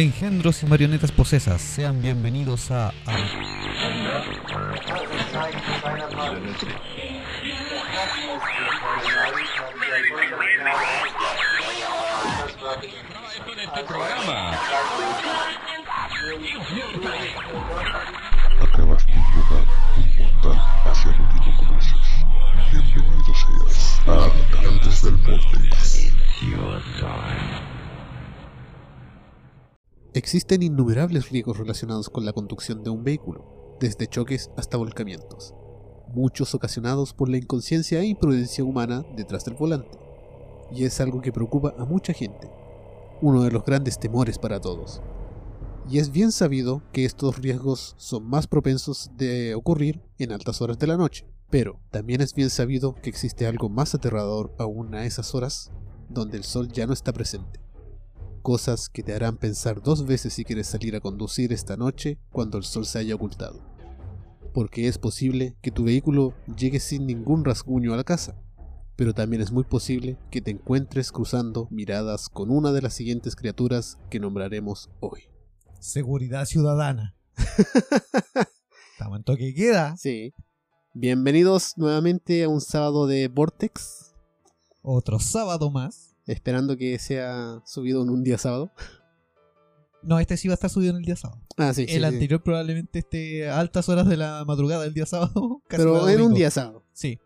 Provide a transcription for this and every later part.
engendros y marionetas posesas, sean bienvenidos a... a- Acabas de invocar un portal hacia lo que no conoces. Bienvenido seas a Habitantes del Vortex. Existen innumerables riesgos relacionados con la conducción de un vehículo, desde choques hasta volcamientos, muchos ocasionados por la inconsciencia e imprudencia humana detrás del volante. Y es algo que preocupa a mucha gente, uno de los grandes temores para todos. Y es bien sabido que estos riesgos son más propensos de ocurrir en altas horas de la noche, pero también es bien sabido que existe algo más aterrador aún a esas horas donde el sol ya no está presente cosas que te harán pensar dos veces si quieres salir a conducir esta noche cuando el sol se haya ocultado. Porque es posible que tu vehículo llegue sin ningún rasguño a la casa, pero también es muy posible que te encuentres cruzando miradas con una de las siguientes criaturas que nombraremos hoy. Seguridad ciudadana. Estamos en toque queda. Sí. Bienvenidos nuevamente a un sábado de Vortex, Otro sábado más. Esperando que sea subido en un día sábado. No, este sí va a estar subido en el día sábado. Ah, sí, sí, el sí. anterior probablemente esté a altas horas de la madrugada del día sábado. casi Pero en un día sábado. Sí.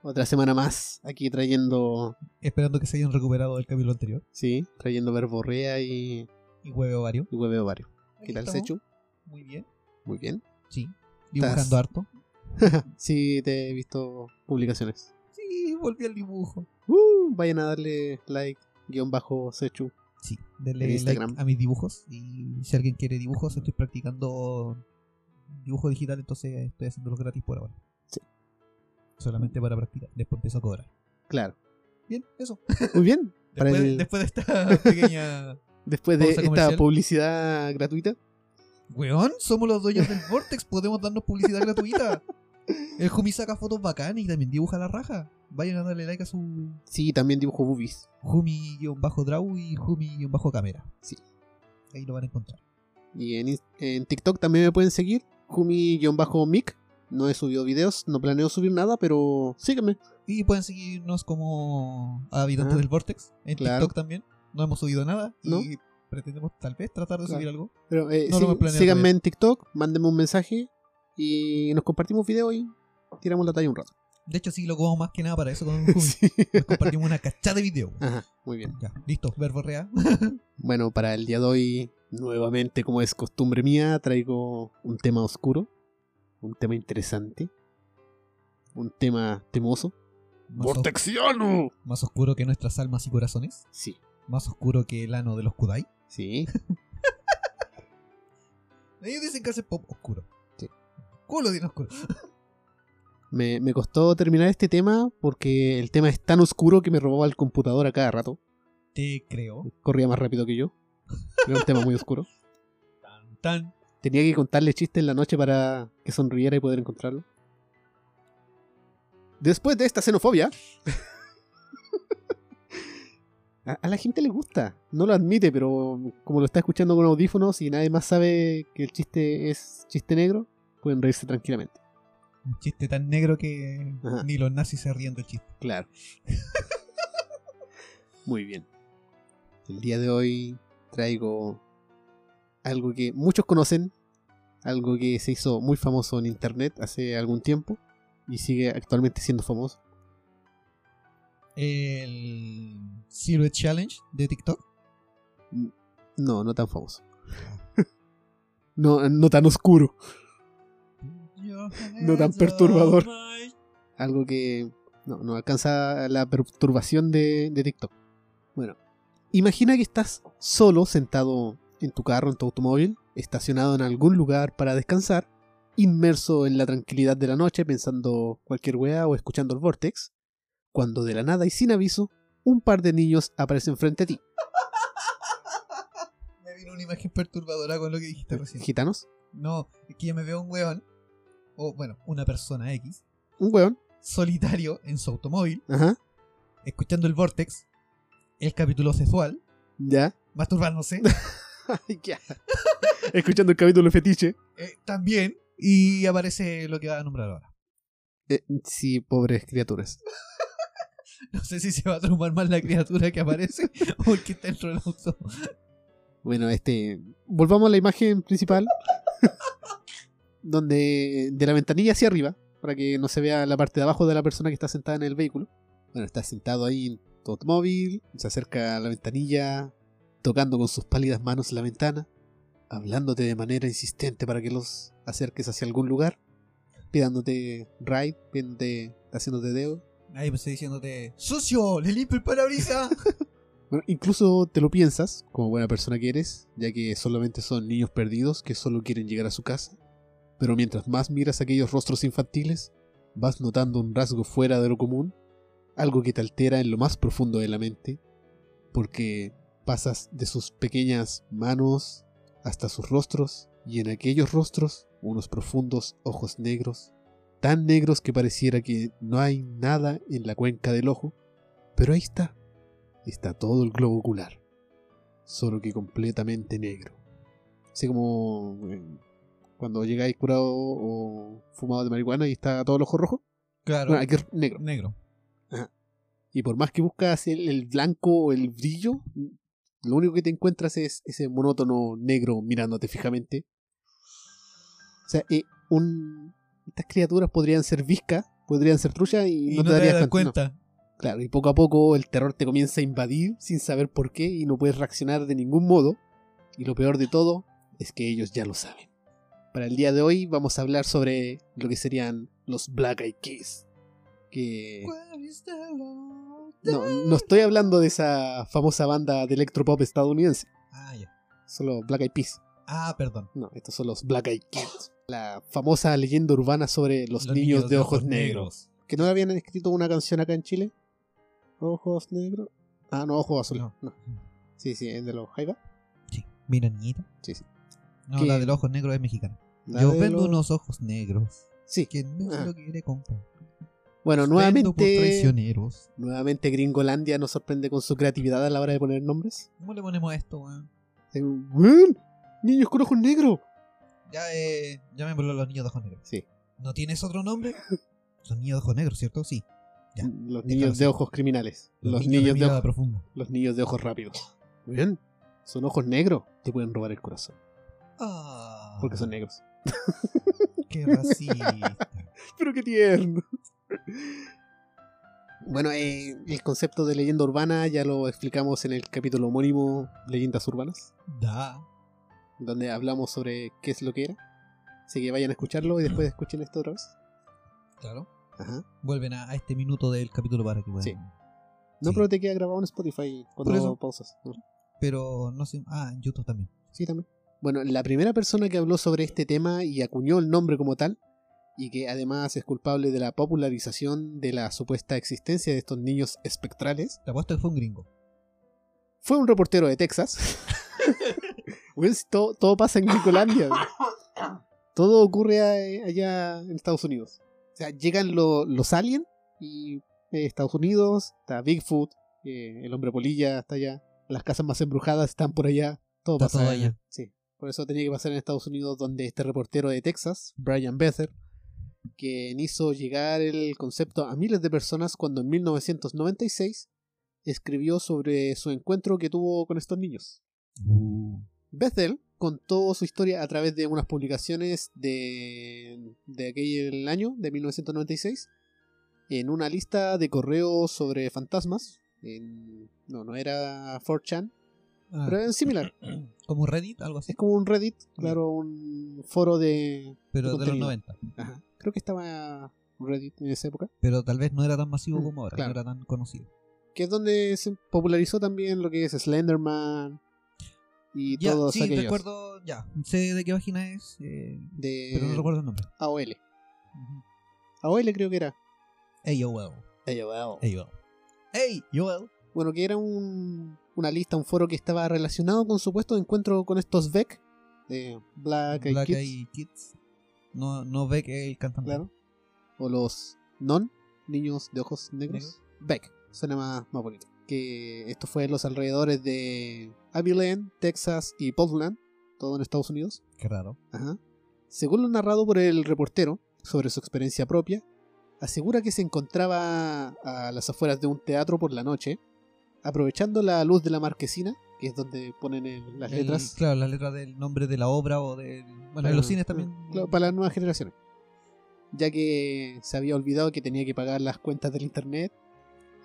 Otra semana más aquí trayendo Esperando que se hayan recuperado del capítulo anterior. Sí, trayendo verborrea y, Y hueve ovario. y hueveo varios. Aquí ¿Qué tal, estamos. Sechu? Muy bien. Muy bien. Sí. Dibujando harto. sí, te he visto publicaciones. Sí, volví al dibujo. Uh, vayan a darle like, guion bajo Sechu. Sí, En denle like a mis dibujos. Y si alguien quiere dibujos, estoy practicando dibujo digital, entonces estoy haciéndolo gratis por ahora. Sí. Solamente para practicar. Después empiezo a cobrar. Claro. Bien, eso. Muy bien. Para Después, el- después de esta pequeña. Después de esta comercial. publicidad gratuita. Weón, somos los dueños del Vortex, podemos darnos publicidad gratuita. El Jumi saca fotos bacanas y también dibuja la raja. Vayan a darle like a su Sí, también dibujo boobies. Jumi-Draw y Jumi-Cámara. Sí. Ahí lo van a encontrar. Y en, en TikTok también me pueden seguir. Jumi-mic. No he subido videos, no planeo subir nada, pero sígueme. Y pueden seguirnos como habitantes Ah, del Vortex en claro. TikTok también. No hemos subido nada ¿No? y pretendemos tal vez tratar de Claro. subir algo. Pero eh, No sí- síganme en TikTok, mándenme un mensaje y nos compartimos video y tiramos la talla un rato. De hecho, sí lo como más que nada para eso con. Sí. Nos compartimos una cachada de video. Ajá, muy bien. Ya, listo, verbo real. Bueno, para el día de hoy, nuevamente, como es costumbre mía, traigo un tema oscuro, un tema interesante, un tema temoso. ¡Vortexiano! más oscuro que nuestras almas y corazones. Sí, Más oscuro que el ano de los Kudai. sí. Ellos dicen que hace pop oscuro. Sí. Culo de oscuro. Me, me costó terminar este tema porque el tema es tan oscuro que me robaba el computador a cada rato. Te creo. Corría más rápido que yo. Era un tema muy oscuro. Tan, tan. Tenía que contarle chistes en la noche para que sonriera y poder encontrarlo. Después de esta xenofobia. a, a la gente le gusta. No lo admite, pero como lo está escuchando con audífonos y nadie más sabe que el chiste es chiste negro, pueden reírse tranquilamente. Un chiste tan negro que Ajá. ni los nazis se ríen del chiste. Claro. Muy bien. El día de hoy traigo algo que muchos conocen, algo que se hizo muy famoso en internet hace algún tiempo y sigue actualmente siendo famoso. El Silhouette Challenge de TikTok. No, no tan famoso. no, no tan oscuro. No tan perturbador. Algo que no, no alcanza la perturbación de, de TikTok. Bueno, imagina que estás solo sentado en tu carro, en tu automóvil, estacionado en algún lugar para descansar, inmerso en la tranquilidad de la noche pensando cualquier weá o escuchando el Vortex, cuando de la nada y sin aviso, un par de niños aparecen frente a ti. Me vino una imagen perturbadora con lo que dijiste recién. ¿Gitanos? No, es que yo me veo un weón, o bueno, una persona X, Un weón. solitario en su automóvil, Ajá. escuchando el Vortex, el capítulo sexual, Ya. masturbándose, Ya. Escuchando el capítulo fetiche. Eh, también. Y aparece lo que va a nombrar ahora. Eh, sí, pobres criaturas. No sé si se va a traumar más la criatura que aparece o el que está dentro del auto. Bueno, este. Volvamos a la imagen principal. Donde. De la ventanilla hacia arriba. Para que no se vea la parte de abajo de la persona que está sentada en el vehículo. Bueno, está sentado ahí en tu automóvil. Se acerca a la ventanilla. Tocando con sus pálidas manos la ventana. Hablándote de manera insistente para que los acerques hacia algún lugar. Pidiéndote ride. Pidiéndote. Haciéndote dedo. Ahí pues diciéndote, ¡Sucio! ¡Le limpio el parabrisas! Bueno, incluso te lo piensas, como buena persona que eres, ya que solamente son niños perdidos que solo quieren llegar a su casa. Pero mientras más miras aquellos rostros infantiles, vas notando un rasgo fuera de lo común, algo que te altera en lo más profundo de la mente, porque pasas de sus pequeñas manos hasta sus rostros, y en aquellos rostros unos profundos ojos negros, tan negros que pareciera que no hay nada en la cuenca del ojo, pero ahí está está todo el globo ocular, solo que completamente negro. Así como eh, cuando llegáis curado o fumado de marihuana y está todo el ojo rojo. Claro. Bueno, aquí es negro. Negro. Y por más que buscas el, el blanco o el brillo, lo único que te encuentras es ese monótono negro mirándote fijamente. O sea, eh, un, estas criaturas podrían ser viscas, podrían ser truchas y, Y no, no te darías das cuenta. cuenta. Claro, y poco a poco el terror te comienza a invadir sin saber por qué y no puedes reaccionar de ningún modo. Y lo peor de todo es que ellos ya lo saben. Para el día de hoy vamos a hablar sobre lo que serían los Black Eyed Kids. Que no, no estoy hablando de esa famosa banda de electropop estadounidense, Ah, ya. solo Black Eyed Peas. Ah, perdón. No, estos son los Black Eyed Kids. La famosa leyenda urbana sobre los, niños, de ojos negros. Que no habían escrito una canción acá en Chile. Ojos negros. Ah, no, ojos azules. No. No. Sí, sí, es de los Jaiba. Sí. Mira, niñita. Sí, sí. No, la de los ojos negros es mexicana. La Yo vendo los- unos ojos negros. Sí. Quien no se Ah. lo quiere comprar. Bueno, Vendo por nuevamente. traicioneros. Nuevamente Gringolandia nos sorprende con su creatividad a la hora de poner nombres. ¿Cómo le ponemos esto, weón? Eh, ¡Weón! ¡Niños con ojos negros! Ya, eh. Llamémoslo los niños de ojos negros. Sí. ¿No tienes otro nombre? Son niños de ojos negros, ¿cierto? Sí. Ya, Los niños de ojos criminales. Los, niños, de ojos, profunda. los niños de ojos rápidos. Bien. Son ojos negros. Te pueden robar el corazón. Ah. Porque son negros. Qué racista. Pero qué tierno. Bueno, eh, el concepto de leyenda urbana ya lo explicamos en el capítulo homónimo Leyendas Urbanas, da. donde hablamos sobre qué es lo que era. Así que vayan a escucharlo y después escuchen esto otra vez. Claro. Ajá. Vuelven a, a este minuto del capítulo para que puedan. Sí. No, Sí. pero te queda grabado en Spotify cuando pausas. ¿no? Pero no sé. Ah, en YouTube también. Sí, también. Bueno, la primera persona que habló sobre este tema y acuñó el nombre como tal, y que además es culpable de la popularización de la supuesta existencia de estos niños espectrales, Te apuesto que fue un gringo. fue un reportero de Texas. Todo, todo pasa en Gringolandia. Todo ocurre allá en Estados Unidos. O sea, llegan lo- los aliens y eh, Estados Unidos, está Bigfoot, eh, el hombre polilla está allá, las casas más embrujadas están por allá, todo Está pasa todo allá. Sí, por eso tenía que pasar en Estados Unidos, donde este reportero de Texas, Brian Bether, quien hizo llegar el concepto a miles de personas cuando en 1996 escribió sobre su encuentro que tuvo con estos niños. Bethel contó su historia a través de unas publicaciones de, de aquel año, de 1996, en una lista de correos sobre fantasmas. En, no, no era 4chan, Ah, pero es similar. como Reddit, algo así. Es como un Reddit, claro, un foro de... Pero de los contenido. 90. Ajá. Creo que estaba Reddit en esa época. Pero tal vez no era tan masivo Mm, como ahora. claro. No era tan conocido. Que es donde se popularizó también lo que es Slenderman y Ya, todos sí, aquellos recuerdo. Ya, sé de qué página es. eh, de pero no recuerdo el nombre. AOL. AOL creo que era. AOL. AOL. AOL. Joel. Bueno, que era un, una lista, un foro que estaba relacionado con supuesto encuentro con estos Beck de Black Eyed Black Kids. No, no que el cantante. claro. O los Non, niños de ojos negros. Negro. Beck, suena más, más bonito. que esto fue en los alrededores de Abilene, Texas y Portland, todo en Estados Unidos. Qué raro. Ajá. Según lo narrado por el reportero sobre su experiencia propia, asegura que se encontraba a las afueras de un teatro por la noche, aprovechando la luz de la marquesina, que es donde ponen el- las El- letras claro, las letras del nombre de la obra o de. Bueno, en los cines también. Claro, para las nuevas generaciones. Ya que se había olvidado que tenía que pagar las cuentas del internet.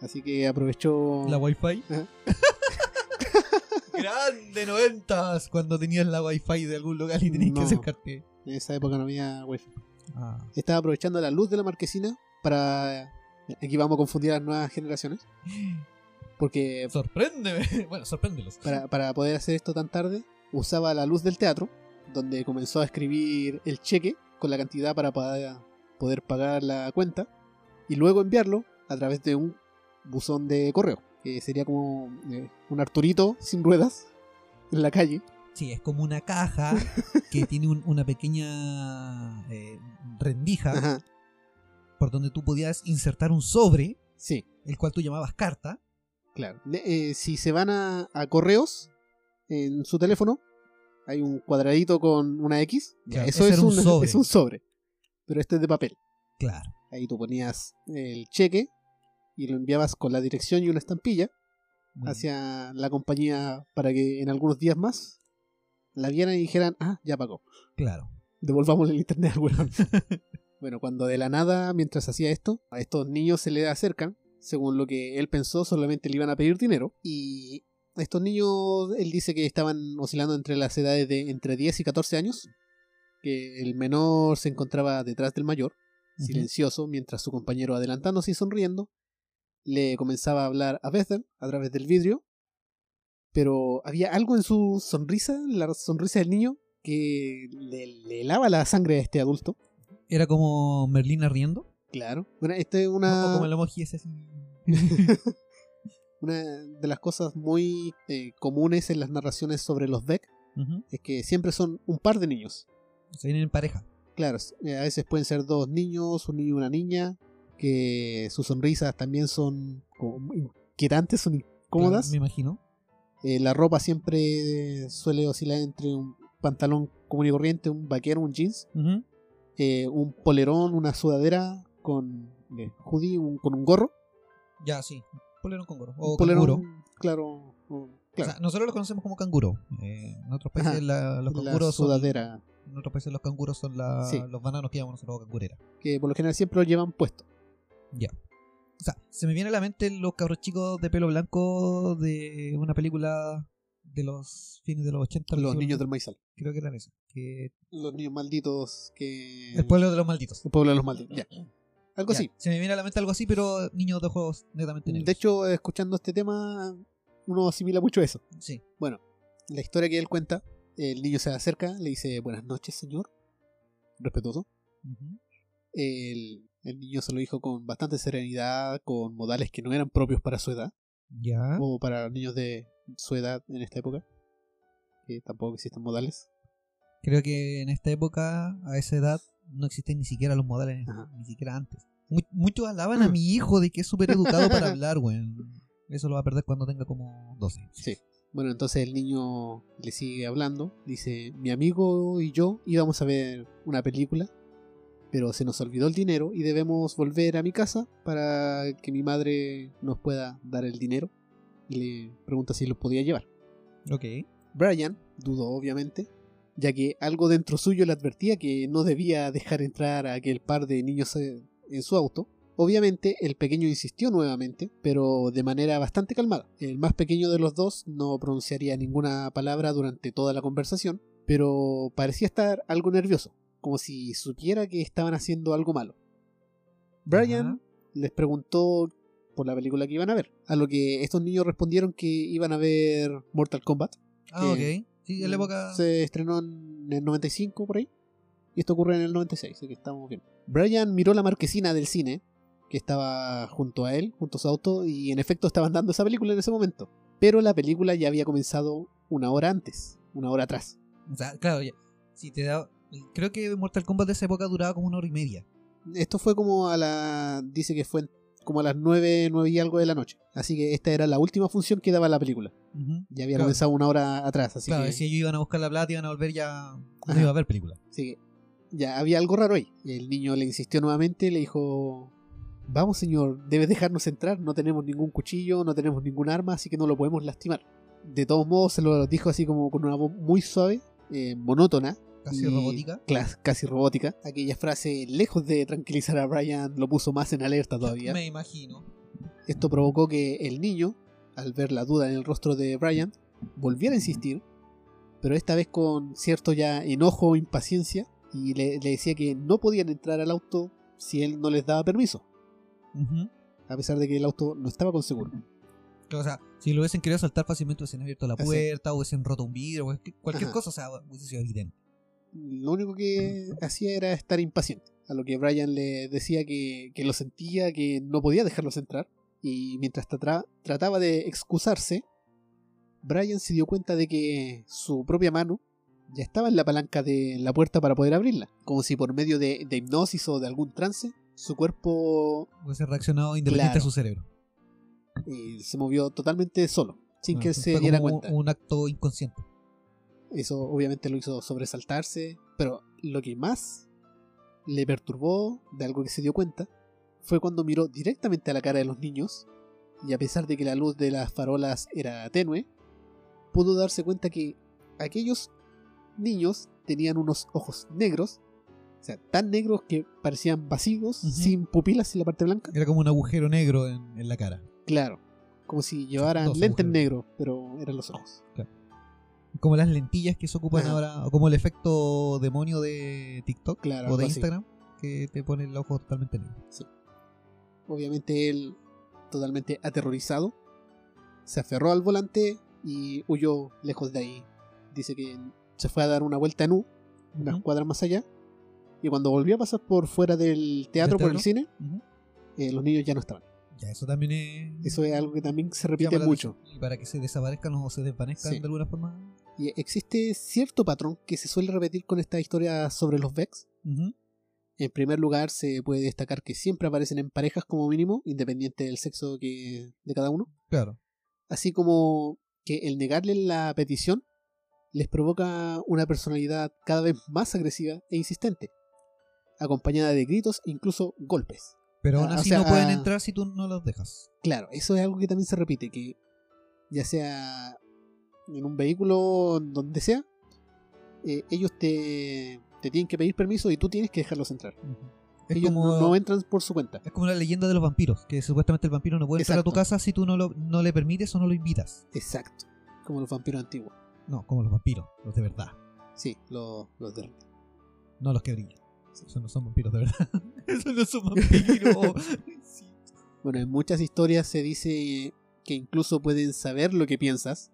Así que aprovechó. La wifi. Ajá. Grande noventas cuando tenías la wifi de algún lugar y tenías No. que acercarte. En esa época no había wifi. Ah. Estaba aprovechando la luz de la marquesina para. Aquí vamos a confundir a las nuevas generaciones. Porque Sorpréndeme. Bueno, sorpréndelos. para, para poder hacer esto tan tarde, usaba la luz del teatro, donde comenzó a escribir el cheque con la cantidad para pa- poder pagar la cuenta, y luego enviarlo a través de un buzón de correo, que sería como eh, un Arturito sin ruedas en la calle. Sí, es como una caja que tiene un- una pequeña eh, rendija Ajá, por donde tú podías insertar un sobre, sí, el cual tú llamabas carta. Claro. Eh, si se van a, a correos en su teléfono, hay un cuadradito con una X, ya, eso es un sobre. es un sobre, pero este es de papel. Claro. Ahí tú ponías el cheque y lo enviabas con la dirección y una estampilla hacia la compañía para que en algunos días más la vieran y dijeran, ah, ya pagó. Claro. Devolvamos el internet al weón. bueno, cuando de la nada, mientras hacía esto, a estos niños se les acercan, según lo que él pensó, solamente le iban a pedir dinero. Y estos niños, él dice que estaban oscilando entre las edades de entre 10 y 14 años, que el menor se encontraba detrás del mayor, silencioso, mientras su compañero adelantándose y sonriendo, le comenzaba a hablar a Bethel a través del vidrio, pero había algo en su sonrisa, la sonrisa del niño, que le, le helaba la sangre a este adulto. Era como Merlina riendo. Claro. Bueno, esta es O una, como el emoji ese así. una de las cosas muy eh, comunes en las narraciones sobre los Beck, es que siempre son un par de niños. Se vienen en pareja. Claro, eh, a veces pueden ser dos niños, un niño y una niña, que sus sonrisas también son como inquietantes, son incómodas. Claro, me imagino. Eh, la ropa siempre suele oscilar entre un pantalón común y corriente, un vaquero, un jeans, eh, un polerón, una sudadera con eh, hoodie, un- con un gorro. Ya, sí. Polerón con gorro. O polerón, canguro. claro. o- O claro, sea, nosotros lo conocemos como canguro. Eh, en otros países Ajá. la- los la canguros son, sudadera, en otros países los canguros son la- Sí. los bananos que llamamos nosotros cangurera. que por lo general siempre lo llevan puesto. Ya. O sea, se me viene a la mente los cabros chicos de pelo blanco de una película de los fines de los 80. Los niños del maizal. Creo que eran esos. Que... Los niños malditos que... El pueblo de los malditos. el pueblo de los malditos. Ya. Algo Ya, así. Se me viene a la mente algo así, pero niños de juegos netamente negros. De hecho, escuchando este tema, uno asimila mucho eso. Sí. Bueno, la historia que él cuenta, el niño se acerca, le dice buenas noches, señor. Respetuoso. El, el niño se lo dijo con bastante serenidad, con modales que no eran propios para su edad, Ya. o para niños de su edad en esta época, que tampoco existen modales. Creo que en esta época, a esa edad, no existen ni siquiera los modales, Ajá. ni siquiera antes. Mu- muchos alaban a mi hijo de que es súper educado para hablar, weón. Eso lo va a perder cuando tenga como 12. Sí. Bueno, entonces el niño le sigue hablando, dice, mi amigo y yo íbamos a ver una película, pero se nos olvidó el dinero y debemos volver a mi casa para que mi madre nos pueda dar el dinero. Y le pregunta si lo podía llevar. Ok. Brian dudó, obviamente, ya que algo dentro suyo le advertía que no debía dejar entrar a aquel par de niños eh, en su auto. Obviamente, el pequeño insistió nuevamente, pero de manera bastante calmada. El más pequeño de los dos no pronunciaría ninguna palabra durante toda la conversación, pero parecía estar algo nervioso, como si supiera que estaban haciendo algo malo. Brian Ajá. les preguntó por la película que iban a ver, a lo que estos niños respondieron que iban a ver Mortal Kombat. Ah, que ok. Sí, en la época. Se estrenó en el 95 por ahí. Y esto ocurre en el 96, así que estamos bien. Brian miró la marquesina del cine, que estaba junto a él, junto a su auto, y en efecto estaban dando esa película en ese momento. Pero la película ya había comenzado una hora antes, una hora atrás. O sea, claro, ya. Si te da. Creo que Mortal Kombat de esa época duraba como una hora y media. Esto fue como a la. Dice que fue como a las 9, 9 y algo de la noche. Así que esta era la última función que daba la película. Ya había Claro. comenzado una hora atrás, así claro, que, si ellos iban a buscar la plata, iban a volver ya. No iba a haber película. que ya había algo raro ahí. El niño le insistió nuevamente, le dijo, vamos señor, debes dejarnos entrar, no tenemos ningún cuchillo, no tenemos ningún arma, así que no lo podemos lastimar. De todos modos se lo dijo así como con una voz muy suave, eh, monótona, Casi y robótica. casi robótica. Aquella frase, lejos de tranquilizar a Brian, lo puso más en alerta todavía. Me imagino. Esto provocó que el niño, al ver la duda en el rostro de Brian, volviera a insistir, pero esta vez con cierto ya enojo o impaciencia, y le, le decía que no podían entrar al auto si él no les daba permiso, a pesar de que el auto no estaba con seguro. O sea, si lo hubiesen querido saltar fácilmente, hubiesen abierto la Así. puerta, hubiesen roto un vidrio, cualquier, cualquier Ajá. cosa, o sea, hubiese sido evidente. Lo único que hacía era estar impaciente, a lo que Brian le decía que, que lo sentía, que no podía dejarlos entrar, y mientras tra- trataba de excusarse, Brian se dio cuenta de que su propia mano ya estaba en la palanca de la puerta para poder abrirla, como si por medio de, de hipnosis o de algún trance, su cuerpo Hubiese reaccionado independiente Claro. a su cerebro. eh, se movió totalmente solo, sin que Ah, él se diera cuenta. Un acto inconsciente. Eso obviamente lo hizo sobresaltarse, pero lo que más le perturbó de algo que se dio cuenta fue cuando miró directamente a la cara de los niños y a pesar de que la luz de las farolas era tenue, pudo darse cuenta que aquellos niños tenían unos ojos negros, o sea, tan negros que parecían vacíos, sin pupilas en la parte blanca. Era como un agujero negro en, en la cara. Claro, como si llevaran lentes negros, pero eran los ojos. Como las lentillas que se ocupan Ajá. ahora, o como el efecto demonio de TikTok Claro, o de así. Instagram, que te pone el ojo totalmente negro. Obviamente él, totalmente aterrorizado, se aferró al volante y huyó lejos de ahí. Dice que se fue a dar una vuelta en U, unas Ujú. cuadras más allá, y cuando volvió a pasar por fuera del teatro, por el cine, eh, los niños ya no estaban. Ya, eso también es. Eso es algo que también se repite mucho. Y para que se desaparezcan o se desvanezcan Sí. de alguna forma. Y existe cierto patrón que se suele repetir con esta historia sobre los Vex. En primer lugar, se puede destacar que siempre aparecen en parejas como mínimo, independiente del sexo que, de cada uno. Claro. así como que el negarle la petición les provoca una personalidad cada vez más agresiva e insistente, acompañada de gritos e incluso golpes. Pero aún Ah, o así sea, no pueden ah, entrar si tú no los dejas. Claro, eso es algo que también se repite, que ya sea en un vehículo, donde sea, eh, ellos te, te tienen que pedir permiso y tú tienes que dejarlos entrar. Es ellos como, no, entran por su cuenta. es como la leyenda de los vampiros, que supuestamente el vampiro no puede entrar a tu Exacto. casa si tú no, lo, no le permites o no lo invitas. Exacto, como los vampiros antiguos. No, como los vampiros, los de verdad. Sí, los, los de... No los que brillan. Esos no son vampiros de verdad. Esos no son vampiros. Sí. Bueno, en muchas historias se dice que incluso pueden saber lo que piensas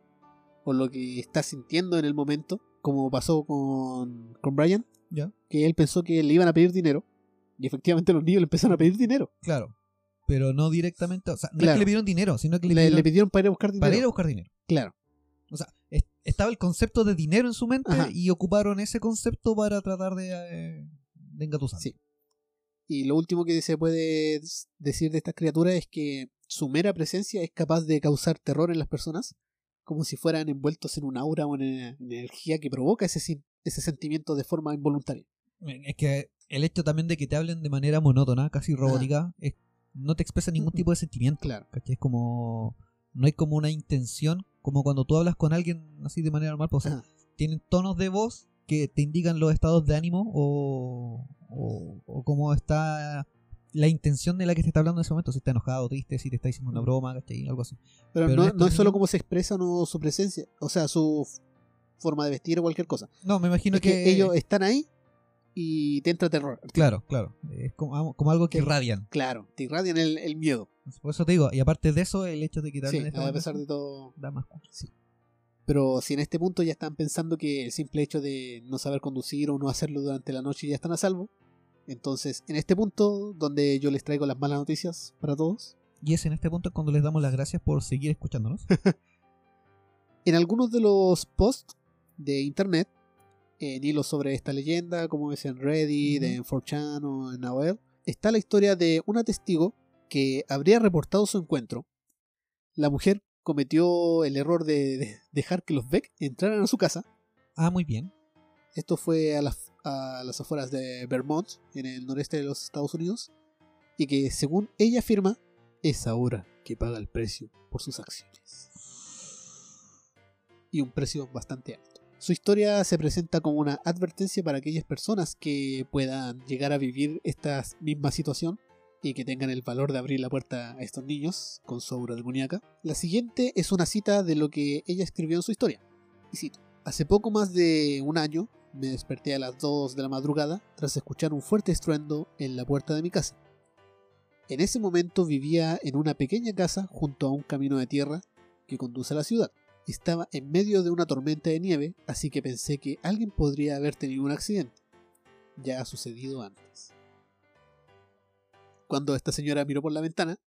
o lo que estás sintiendo en el momento, como pasó con, con Brian, Ya, que él pensó que le iban a pedir dinero y efectivamente los niños le empezaron a pedir dinero. claro. Pero no directamente. O sea, no es que le pidieron dinero, sino que le, Le, pidieron le pidieron para ir a buscar dinero. para ir a buscar dinero. Claro, O sea, es- estaba el concepto de dinero en su mente Ajá. y ocuparon ese concepto para tratar de, eh, de engatusar. Sí. y lo último que se puede decir de estas criaturas es que su mera presencia es capaz de causar terror en las personas, como si fueran envueltos en un aura o en eh, energía que provoca ese, ese sentimiento de forma involuntaria. Es que el hecho también de que te hablen de manera monótona, casi robótica, es- no te expresa ningún tipo de sentimiento. Claro. ¿cachai? Es como. No hay como una intención, como cuando tú hablas con alguien así de manera normal, pues, o sea, tienen tonos de voz que te indican los estados de ánimo o, o, o cómo está la intención de la que te está hablando en ese momento, si está enojado, triste, si te está diciendo una broma, ¿cachai? Algo así. Pero, Pero no, estos no es solo cómo se expresan o su presencia, o sea, su forma de vestir o cualquier cosa. No, me imagino Es que, que, ellos están ahí y te entra terror. Claro, claro. Es como, como algo que Que- irradian. Claro, te irradian el, el miedo. Por eso te digo, y aparte de eso, el hecho de que te Sí, esta a pesar de todo. da más Pero si en este punto ya están pensando que el simple hecho de no saber conducir o no hacerlo durante la noche ya están a salvo, entonces en este punto donde yo les traigo las malas noticias para todos, Y es en este punto cuando les damos las gracias por seguir escuchándonos. en algunos de los posts de internet, en hilos sobre esta leyenda, como es en Reddit, Ujú. en 4chan o en AOL, está la historia de una testigo que habría reportado su encuentro, la mujer cometió el error de, de dejar que los Beck entraran a su casa. Ah, muy bien. Esto fue a las, a las afueras de Vermont, en el noreste de los Estados Unidos, y que según ella afirma, es ahora que paga el precio por sus acciones. Y un precio bastante alto. Su historia se presenta como una advertencia para aquellas personas que puedan llegar a vivir esta misma situación y que tengan el valor de abrir la puerta a estos niños con su aura demoníaca. La siguiente es una cita de lo que ella escribió en su historia. Y cito: Hace poco más de un año me desperté a las 2 de la madrugada tras escuchar un fuerte estruendo en la puerta de mi casa. En ese momento vivía en una pequeña casa junto a un camino de tierra que conduce a la ciudad. Estaba en medio de una tormenta de nieve, así que pensé que alguien podría haber tenido un accidente. Ya ha sucedido antes. Cuando esta señora miró por la ventana,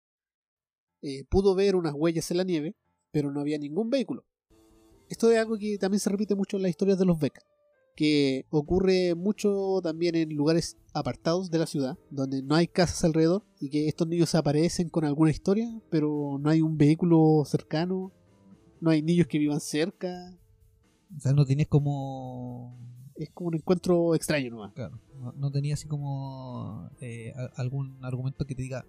eh, pudo ver unas huellas en la nieve, pero no había ningún vehículo. Esto es algo que también se repite mucho en las historias de los Beck, que ocurre mucho también en lugares apartados de la ciudad, donde no hay casas alrededor y que estos niños aparecen con alguna historia, pero no hay un vehículo cercano, no hay niños que vivan cerca, O sea, no tienes como. es como un encuentro extraño nomás. Claro, no, no tenía así como eh, algún argumento que te diga,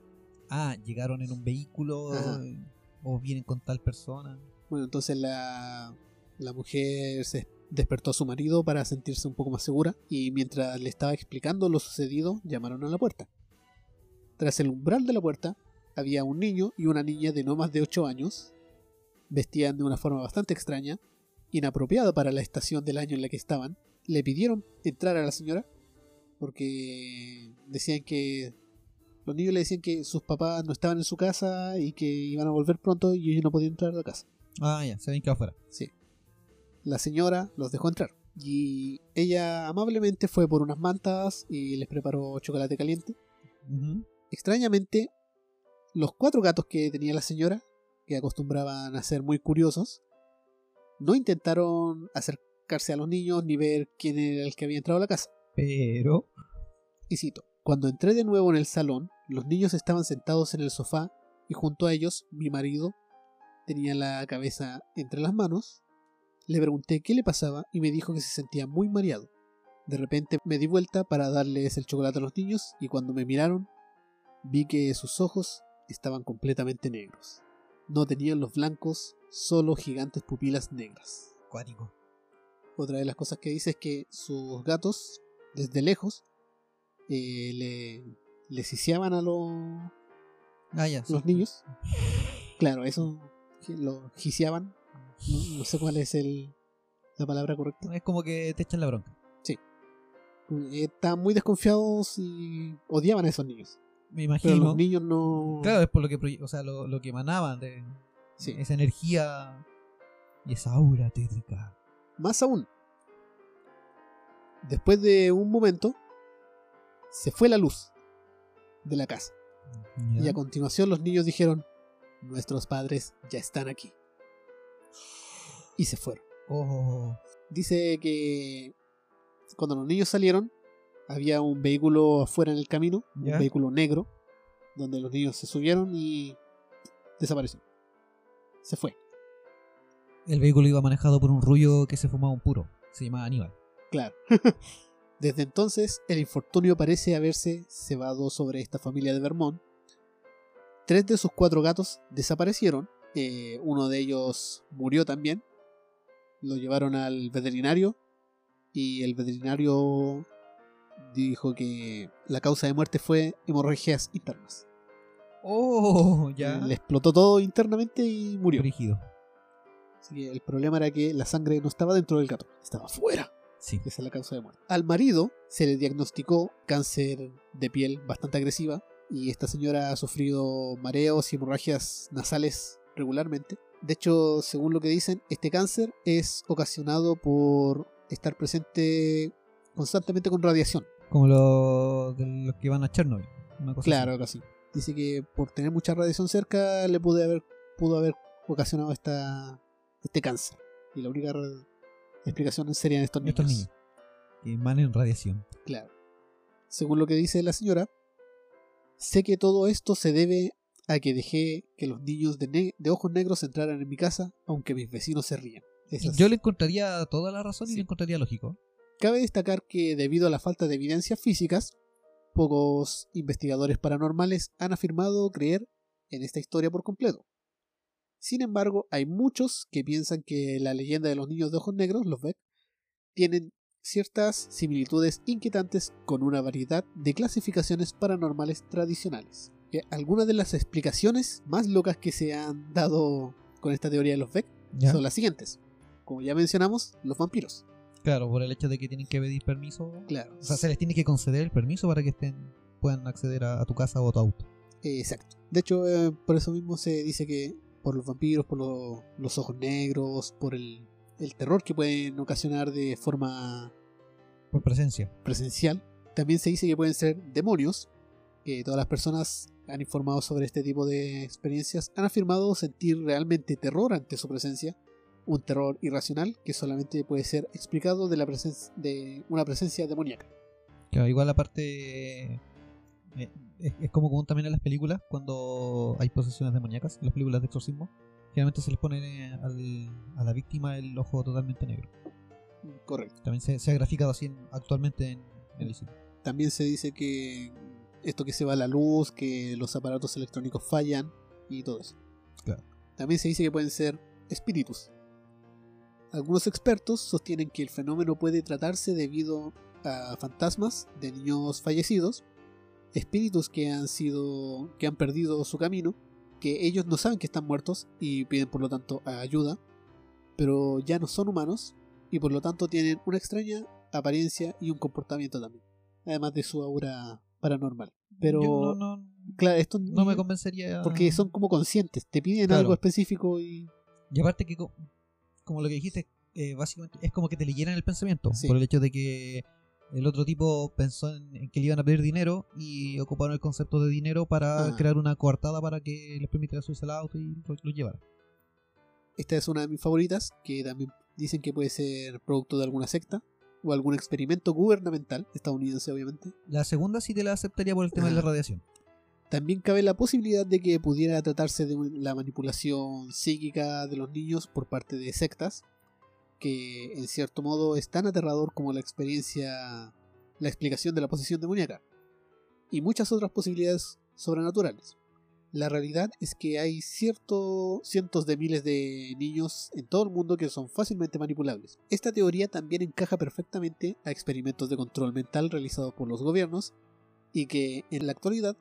ah, llegaron en un vehículo Ajá. eh, o vienen con tal persona. Bueno, entonces la, la mujer se despertó a su marido para sentirse un poco más segura y mientras le estaba explicando lo sucedido, llamaron a la puerta. Tras el umbral de la puerta había un niño y una niña de no más de 8 años, vestían de una forma bastante extraña, inapropiada para la estación del año en la que estaban. Le pidieron entrar a la señora porque decían que los niños le decían que sus papás no estaban en su casa y que iban a volver pronto y ellos no podían entrar a la casa. Ah, ya, se ven que afuera. Sí. La señora los dejó entrar. Y ella amablemente fue por unas mantas y les preparó chocolate caliente. Extrañamente, los cuatro gatos que tenía la señora, que acostumbraban a ser muy curiosos, no intentaron acercarse a los niños ni ver quién era el que había entrado a la casa. Pero. Y cito, cuando entré de nuevo en el salón, los niños estaban sentados en el sofá y junto a ellos mi marido tenía la cabeza entre las manos. Le pregunté qué le pasaba y me dijo que se sentía muy mareado. De repente me di vuelta para darles el chocolate a los niños y cuando me miraron vi que sus ojos estaban completamente negros. No tenían los blancos, solo gigantes pupilas negras. Cuático. Otra de las cosas que dice es que sus gatos, desde lejos, eh, le, le ciciaban a los, Ah, ya. sí. los niños. Claro, eso lo giciaban. No, no sé cuál es el, la palabra correcta. Es como que te echan la bronca. Eh, Estaban muy desconfiados y odiaban a esos niños. Me Pero imagino. los niños no. Claro, es por lo que, o sea, lo, lo que emanaban de Sí. esa energía y esa aura tétrica. Más aún, después de un momento, se fue la luz de la casa. Y a continuación los niños dijeron, nuestros padres ya están aquí. Y se fueron. Oh, Dice que cuando los niños salieron, había un vehículo afuera en el camino, ¿Ya? un vehículo negro, donde los niños se subieron y desapareció. Se fue, el vehículo iba manejado por un rubio que se fumaba un puro. Se llamaba Aníbal. claro. Desde entonces, el infortunio parece haberse cebado sobre esta familia de Vermont. Tres de sus cuatro gatos desaparecieron. eh, uno de ellos murió también. Lo llevaron al veterinario. Y el veterinario dijo que la causa de muerte fue hemorragias internas. Oh, ya. Le explotó todo internamente y murió. Brígido. Así que el problema era que la sangre no estaba dentro del gato, estaba fuera. Sí. Esa es la causa de muerte. Al marido se le diagnosticó cáncer de piel bastante agresiva y esta señora ha sufrido mareos y hemorragias nasales regularmente. De hecho, según lo que dicen, este cáncer es ocasionado por estar presente constantemente con radiación. Como los los que van a Chernobyl. Una cosa Claro, así. así. Dice que por tener mucha radiación cerca le pudo haber, pudo haber ocasionado esta, este cáncer. Y la única explicación serían estos niños. Estos niños. Que emanen radiación. Claro. Según lo que dice la señora, sé que todo esto se debe a que dejé que los niños de, ne- de ojos negros entraran en mi casa, aunque mis vecinos se rían. Esas- Yo le encontraría toda la razón y le encontraría lógico. Cabe destacar que debido a la falta de evidencias físicas, pocos investigadores paranormales han afirmado creer en esta historia por completo. Sin embargo, hay muchos que piensan que la leyenda de los niños de ojos negros, los Beck, tienen ciertas similitudes inquietantes con una variedad de clasificaciones paranormales tradicionales. Algunas de las explicaciones más locas que se han dado con esta teoría de los Beck ¿Ya? son las siguientes. Como ya mencionamos, los vampiros. Claro, por el hecho de que tienen que pedir permiso. Claro. O sea, se les tiene que conceder el permiso para que estén puedan acceder a, a tu casa o a tu auto. Exacto. De hecho, eh, por eso mismo se dice que por los vampiros, por lo- los ojos negros, por el, el terror que pueden ocasionar de forma Por presencia. presencial, también se dice que pueden ser demonios, que todas las personas han informado sobre este tipo de experiencias, han afirmado sentir realmente terror ante su presencia, un terror irracional que solamente puede ser explicado de la presencia de una presencia demoníaca. Claro, igual aparte eh, es, es como común también en las películas cuando hay posesiones demoníacas, en las películas de exorcismo, generalmente se les pone al- a la víctima el ojo totalmente negro. Correcto. También se, se ha graficado así en- actualmente en, en el cine. También se dice que esto que se va a la luz, que los aparatos electrónicos fallan y todo eso. Claro. También se dice que pueden ser espíritus. Algunos expertos sostienen que el fenómeno puede tratarse debido a fantasmas de niños fallecidos, espíritus que han sido que han perdido su camino, que ellos no saben que están muertos y piden por lo tanto ayuda, pero ya no son humanos y por lo tanto tienen una extraña apariencia y un comportamiento también además de su aura paranormal. Pero, Yo no, no, claro, esto no me convencería. porque son como conscientes, te piden Claro. algo específico y Y aparte que, co- como lo que dijiste, eh, básicamente es como que te leyeran el pensamiento. Sí. Por el hecho de que el otro tipo pensó en, en que le iban a pedir dinero y ocuparon el concepto de dinero para Ah. crear una coartada para que les permitiera subirse al auto y lo, lo llevara. esta es una de mis favoritas, que también dicen que puede ser producto de alguna secta o algún experimento gubernamental, estadounidense obviamente. La segunda sí te la aceptaría por el tema de la radiación. También cabe la posibilidad de que pudiera tratarse de la manipulación psíquica de los niños por parte de sectas, que en cierto modo es tan aterrador como la experiencia, la explicación de la posesión demoníaca, y muchas otras posibilidades sobrenaturales. La realidad es que hay cientos de miles de niños en todo el mundo que son fácilmente manipulables. Esta teoría también encaja perfectamente a experimentos de control mental realizados por los gobiernos y que en la actualidad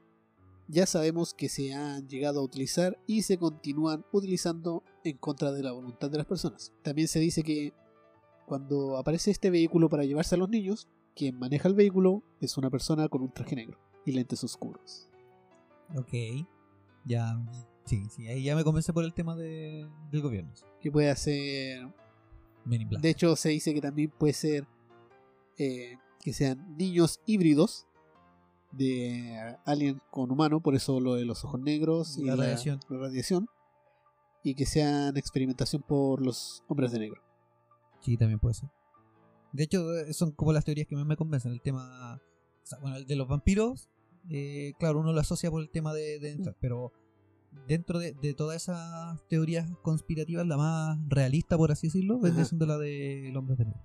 ya sabemos que se han llegado a utilizar y se continúan utilizando en contra de la voluntad de las personas. También se dice que cuando aparece este vehículo para llevarse a los niños, quien maneja el vehículo es una persona con un traje negro y lentes oscuros. Ok. Ya. Sí, sí, ahí ya me convence por el tema de, del gobierno. Que puede hacer... De hecho, se dice que también puede ser eh, que sean niños híbridos de alien con humano, por eso lo de los ojos negros y La radiación. la radiación, y que sean experimentación por los hombres de negro. Sí, también puede ser. De hecho, eh, son como las teorías que más me convencen. El tema. o sea, bueno, el de los vampiros, eh, claro, uno lo asocia por el tema de, de entrar, pero dentro de, de todas esas teorías conspirativas, la más realista, por así decirlo, vendría siendo la del hombre de negro.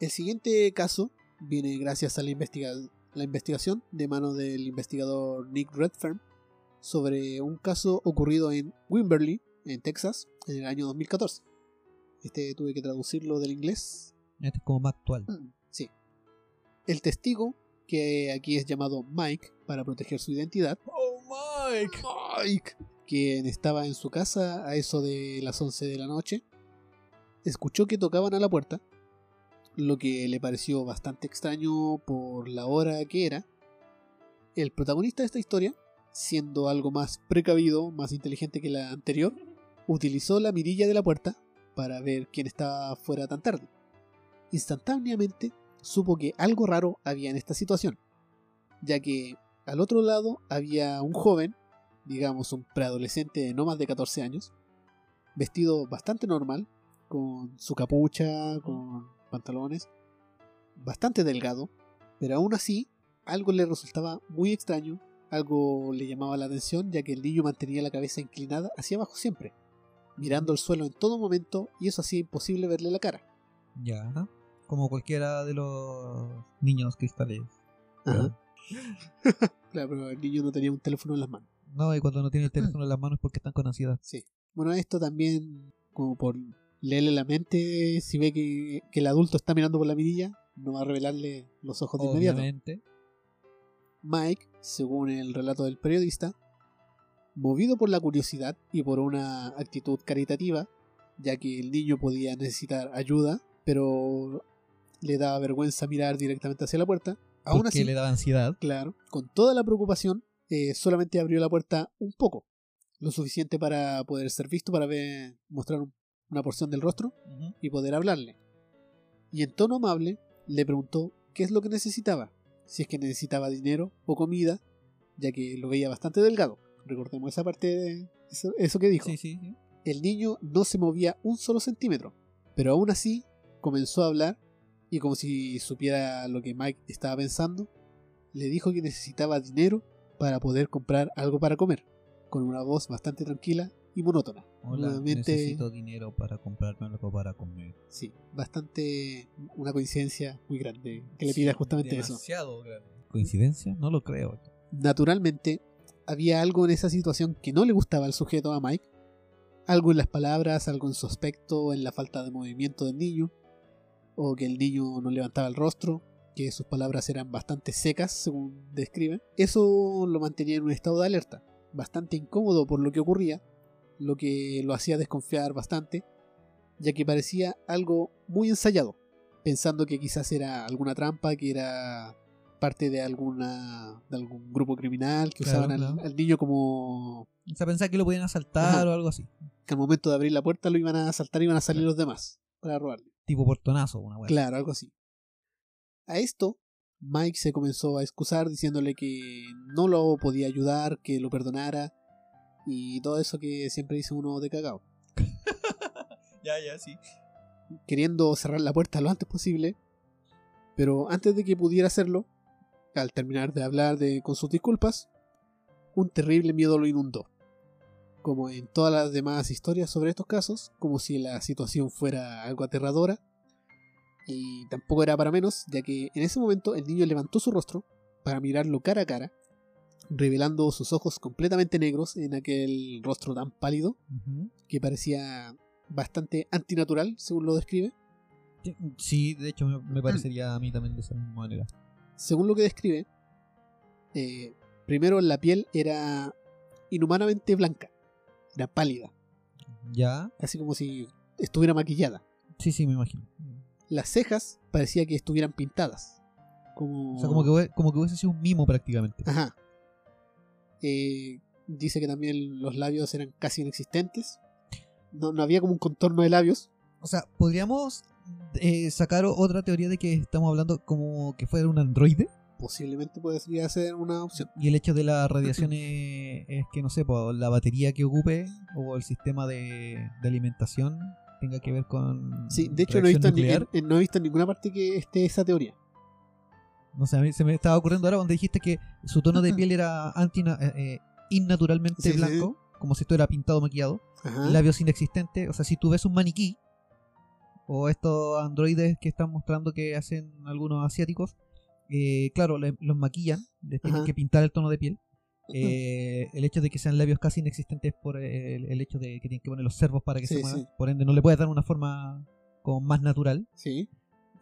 El siguiente caso viene gracias a la, investiga- la investigación de mano del investigador Nick Redfern sobre un caso ocurrido en Wimberley, en Texas, en el año 2014. Este tuve que traducirlo del inglés. Este es como más actual. Sí. El testigo, que aquí es llamado Mike para proteger su identidad, ¡Oh, Mike! Mike, quien estaba en su casa a eso de las 11 de la noche, escuchó que tocaban a la puerta, lo que le pareció bastante extraño por la hora que era. El protagonista de esta historia, siendo algo más precavido, más inteligente que la anterior, utilizó la mirilla de la puerta para ver quién estaba fuera tan tarde. Instantáneamente supo que algo raro había en esta situación, ya que al otro lado había un joven, digamos un preadolescente de no más de 14 años, vestido bastante normal, con su capucha, con pantalones, bastante delgado, pero aún así algo le resultaba muy extraño Algo le llamaba la atención ya que el niño mantenía la cabeza inclinada hacia abajo siempre, mirando el suelo en todo momento y eso hacía imposible verle la cara. Ya. Como cualquiera de los niños cristales. Ajá. claro, pero el niño no tenía un teléfono en las manos. No, y cuando no tiene el teléfono en las manos es porque están con ansiedad. Sí. Bueno, esto también, como por leerle la mente, si ve que, que el adulto está mirando por la mirilla, no va a revelarle los ojos de inmediato. Obviamente. Mike, según el relato del periodista, movido por la curiosidad y por una actitud caritativa, ya que el niño podía necesitar ayuda, pero le daba vergüenza mirar directamente hacia la puerta, aún Porque así, le daba ansiedad. claro, con toda la preocupación, eh, solamente abrió la puerta un poco, lo suficiente para poder ser visto, para ver, mostrar un- una porción del rostro y poder hablarle. Y en tono amable le preguntó qué es lo que necesitaba, si es que necesitaba dinero o comida, ya que lo veía bastante delgado. Recordemos esa parte de eso, eso que dijo. Sí, sí, sí. El niño no se movía un solo centímetro, pero aún así comenzó a hablar y como si supiera lo que Mike estaba pensando, le dijo que necesitaba dinero para poder comprar algo para comer, con una voz bastante tranquila y monótona. Hola, Nuevamente- necesito dinero para comprarme algo para comer. Sí, bastante una coincidencia muy grande que le pida justamente eso. Demasiado grande. ¿Coincidencia? No lo creo. Naturalmente, había algo en esa situación que no le gustaba al sujeto a Mike. Algo en las palabras, algo en su aspecto, en la falta de movimiento del niño, o que el niño no levantaba el rostro, que sus palabras eran bastante secas, según describen. Eso lo mantenía en un estado de alerta, bastante incómodo por lo que ocurría, lo que lo hacía desconfiar bastante, ya que parecía algo muy ensayado, pensando que quizás era alguna trampa, que era parte de alguna de algún grupo criminal que Claro, usaban al, claro. al niño como O sea, pensaba que lo podían asaltar Ajá. o algo así. que al momento de abrir la puerta lo iban a asaltar y iban a salir los demás para robarle. Tipo portonazo, una weá. Claro, algo así. A esto, Mike se comenzó a excusar diciéndole que no lo podía ayudar, que lo perdonara y todo eso que siempre dice uno de cagao. Ya, ya, sí. Queriendo cerrar la puerta lo antes posible, pero antes de que pudiera hacerlo, al terminar de hablar de, con sus disculpas, un terrible miedo lo inundó. Como en todas las demás historias sobre estos casos, como si la situación fuera algo aterradora. Y tampoco era para menos, ya que en ese momento el niño levantó su rostro para mirarlo cara a cara, revelando sus ojos completamente negros en aquel rostro tan pálido que parecía bastante antinatural, según lo describe. Sí, de hecho me, me parecería a mí también de esa misma manera. Según lo que describe, eh, primero la piel era inhumanamente blanca, era pálida, ¿Ya? casi como si estuviera maquillada. Sí, sí, me imagino. Las cejas parecía que estuvieran pintadas. Como... O sea, como que, como que hubiese sido un mimo prácticamente. Ajá. Eh, dice que también los labios eran casi inexistentes. No, no había como un contorno de labios. O sea, podríamos eh, sacar otra teoría de que estamos hablando como que fuera un androide. Posiblemente podría ser una opción. Y el hecho de la radiación es, es que, no sé, la batería que ocupe o el sistema de, de alimentación tenga que ver con. Sí, de hecho no he, visto en, nuclear. en- no he visto en ninguna parte que esté esa teoría. No sé, a mí se me estaba ocurriendo ahora donde dijiste que su tono de piel era anti eh, eh, innaturalmente Sí, sí, blanco, como si estuviera pintado maquillado, Ajá. labios inexistentes. O sea, si tú ves un maniquí o estos androides que están mostrando que hacen algunos asiáticos, eh, claro, le- los maquillan, les tienen Ajá. que pintar el tono de piel. Eh, el hecho de que sean labios casi inexistentes por el, el hecho de que tienen que poner los cervos para que Sí, se muevan. sí. Por ende, no le puedes dar una forma como más natural. Sí,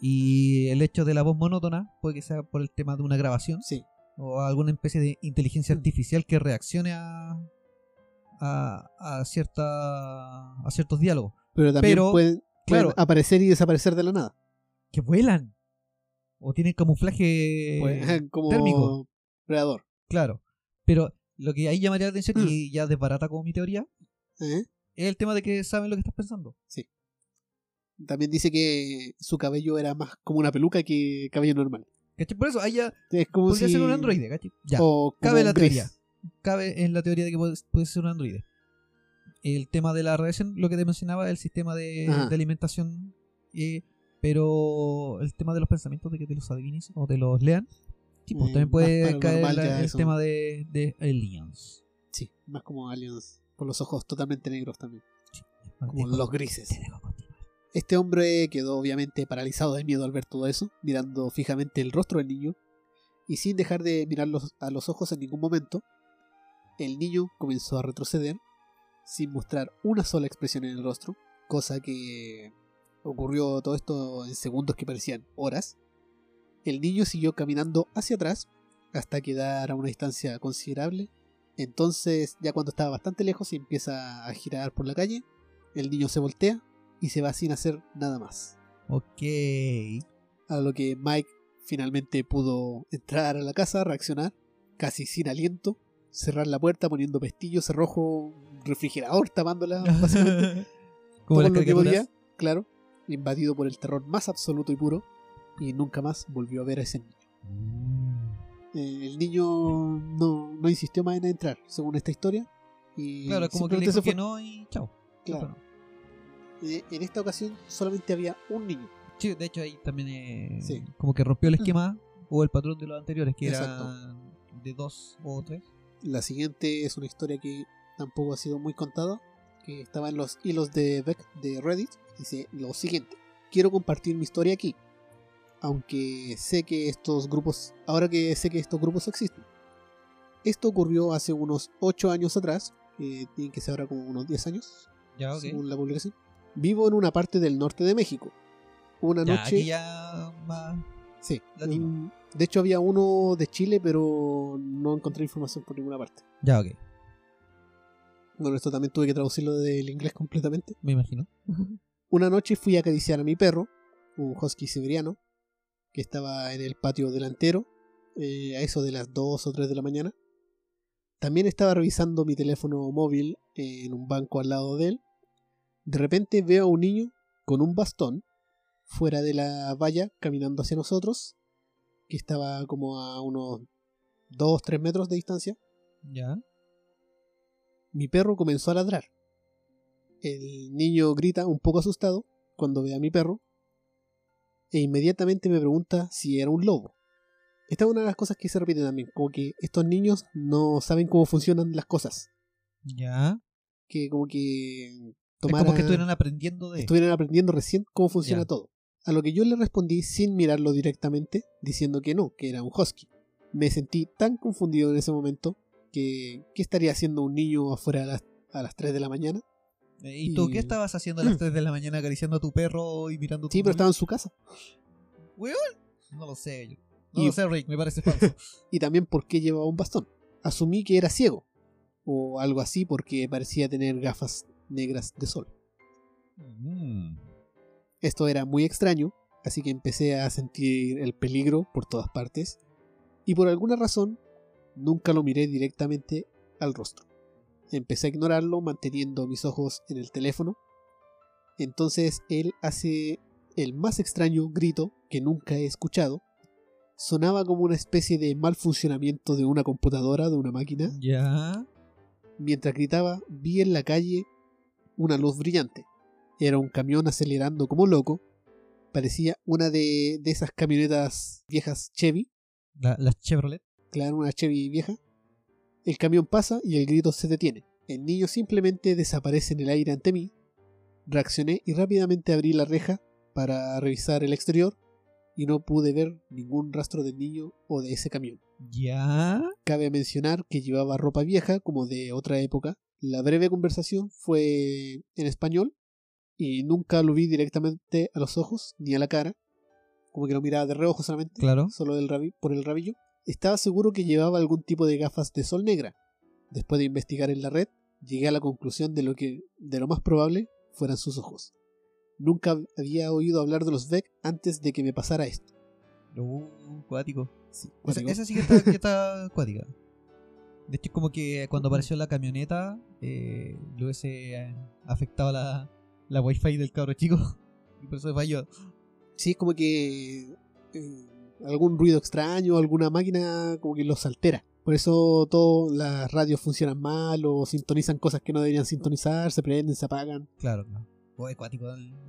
Y el hecho de la voz monótona puede que sea por el tema de una grabación sí. o alguna especie de inteligencia Mm. artificial que reaccione a, a, a cierta, a ciertos diálogos. Pero también Pero, pueden, pueden claro. aparecer y desaparecer de la nada. Que vuelan. O tienen camuflaje Pues, como térmico. predador. Claro. Pero lo que ahí llamaría la atención Mm. y ya desbarata como mi teoría ¿eh? es el tema de que saben lo que estás pensando. También dice que su cabello era más como una peluca que cabello normal. ¿Cachai? Por eso ahí ya Es como podría si... ser un androide, ¿cachai? Ya. O Cabe la teoría. Cabe en la teoría de que puede, puede ser un androide. El tema de la radiación, lo que te mencionaba, el sistema de alimentación, eh, pero el tema de los pensamientos, de que te los adivines o te los lean, Sí, Eh, también puede más caer la- el tema de, de aliens. Sí, más como aliens, con los ojos totalmente negros también, como Dejo- los grises. Este hombre quedó obviamente paralizado de miedo al ver todo eso, mirando fijamente el rostro del niño, y sin dejar de mirarlos a los ojos en ningún momento, el niño comenzó a retroceder, sin mostrar una sola expresión en el rostro, cosa que ocurrió todo esto en segundos que parecían horas. El niño siguió caminando hacia atrás hasta quedar a una distancia considerable. Entonces, ya cuando estaba bastante lejos y empieza a girar por la calle, el niño se voltea y se va sin hacer nada más. Ok. A lo que Mike finalmente pudo entrar a la casa, reaccionar, casi sin aliento, cerrar la puerta poniendo pestillo, cerrojo, refrigerador tapándola, básicamente. Como todo las lo que podía, claro, invadido por el terror más absoluto y puro, y nunca más volvió a ver a ese niño. Mm. Eh, el niño no, no insistió más en entrar, según esta historia. Y Claro, como que le dijo que no y chao. Claro. Eh, En esta ocasión solamente había un niño. Sí, de hecho ahí también eh, Sí. como que rompió el esquema o el patrón de los anteriores, que Exacto. eran de dos o tres. La siguiente es una historia que tampoco ha sido muy contada, que estaba en los hilos de Beck de Reddit. Dice lo siguiente: Quiero compartir mi historia aquí, aunque sé que estos grupos, ahora que sé que estos grupos existen. Esto ocurrió hace unos 8 años atrás, que tienen que ser ahora como unos 10 años, Ya, ok. según la publicación. Vivo en una parte del norte de México. Una Ya, noche. aquí ya más Sí. de hecho, había uno de Chile, pero no encontré información por ninguna parte. Ya, ok. Bueno, esto también tuve que traducirlo del inglés completamente. Me imagino. Una noche fui a acariciar a mi perro, un husky siberiano, que estaba en el patio delantero, eh, a eso de las 2 o 3 de la mañana. También estaba revisando mi teléfono móvil en un banco al lado de él. De repente veo a un niño con un bastón fuera de la valla caminando hacia nosotros, que estaba como a unos 2-3 metros de distancia. Ya. Mi perro comenzó a ladrar. El niño grita un poco asustado cuando ve a mi perro e inmediatamente me pregunta si era un lobo. Esta es una de las cosas que se repite también, como que estos niños no saben cómo funcionan las cosas, Ya. que como que Es como que estuvieran aprendiendo de. estuvieran aprendiendo recién cómo funciona todo. A lo que yo le respondí sin mirarlo directamente, diciendo que no, que era un husky. Me sentí tan confundido en ese momento que ¿qué estaría haciendo un niño afuera a las, a las 3 de la mañana? ¿Y tú qué estabas haciendo a las 3 de la mañana acariciando a tu perro y mirando tu Sí, pero estaba en su casa. ¿Weón? No lo sé. yo. No Y- lo sé, Rick, me parece falso. y también por qué llevaba un bastón. Asumí que era ciego, o algo así porque parecía tener gafas negras de sol. Mm. Esto era muy extraño, así que empecé a sentir el peligro por todas partes, y por alguna razón nunca lo miré directamente al rostro. Empecé a ignorarlo manteniendo mis ojos en el teléfono. Entonces él hace el más extraño grito que nunca he escuchado. Sonaba como una especie de mal funcionamiento de una computadora, de una máquina. Ya. Mientras gritaba, vi en la calle una luz brillante. Era un camión acelerando como loco. Parecía una de, de esas camionetas viejas Chevy. La, la Chevrolet. Claro, una Chevy vieja. El camión pasa y el grito se detiene. El niño simplemente desaparece en el aire ante mí. Reaccioné y rápidamente abrí la reja para revisar el exterior y no pude ver ningún rastro del niño o de ese camión. Ya. Cabe mencionar que llevaba ropa vieja como de otra época. La breve conversación fue en español y nunca lo vi directamente a los ojos ni a la cara. Como que lo miraba de reojo solamente, Claro. solo del rabi- por el rabillo. Estaba seguro que llevaba algún tipo de gafas de sol negra. Después de investigar en la red, llegué a la conclusión de lo que de lo más probable fueran sus ojos. Nunca había oído hablar de los Vec antes de que me pasara esto. Uh, cuático. Sí, cuático. esa sí que está, que está acuática. De hecho, es como que cuando apareció la camioneta, eh, le hubiese eh, afectado la, la wifi del cabro chico. Y por eso falló. Sí, es como que eh, algún ruido extraño, alguna máquina como que los altera. Por eso todas las radios funcionan mal o sintonizan cosas que no deberían sintonizar, se prenden, se apagan. Claro, claro. O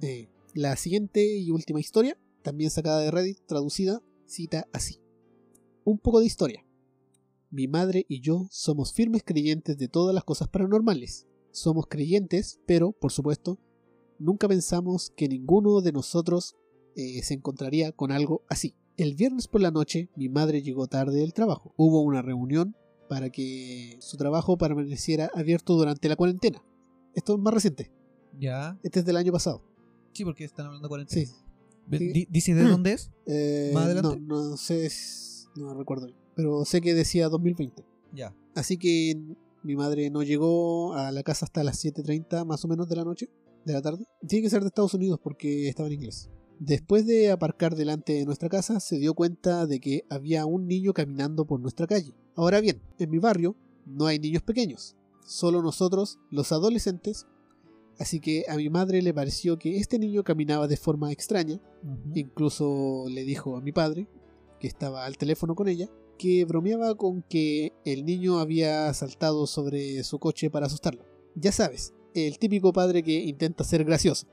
Eh, la siguiente y última historia, también sacada de Reddit, traducida, cita así. Un poco de historia. Mi madre y yo somos firmes creyentes de todas las cosas paranormales. Somos creyentes, pero, por supuesto, nunca pensamos que ninguno de nosotros eh, se encontraría con algo así. El viernes por la noche mi madre llegó tarde del trabajo. Hubo una reunión para que su trabajo permaneciera abierto durante la cuarentena. Esto es más reciente. Ya. Este es del año pasado. Sí, porque están hablando de cuarentena. Sí. ¿Dice de dónde es? Eh, ¿Más adelante? No, no sé, no recuerdo. bien, Pero sé que decía 2020. Ya. Así que mi madre no llegó a la casa hasta las 7.30 más o menos de la noche, de la tarde. Tiene que ser de Estados Unidos porque estaba en inglés. Después de aparcar delante de nuestra casa, se dio cuenta de que había un niño caminando por nuestra calle. Ahora bien, en mi barrio no hay niños pequeños, solo nosotros, los adolescentes. Así que a mi madre le pareció que este niño caminaba de forma extraña. Incluso le dijo a mi padre, que estaba al teléfono con ella, que bromeaba con que el niño había saltado sobre su coche para asustarlo. Ya sabes, el típico padre que intenta ser gracioso.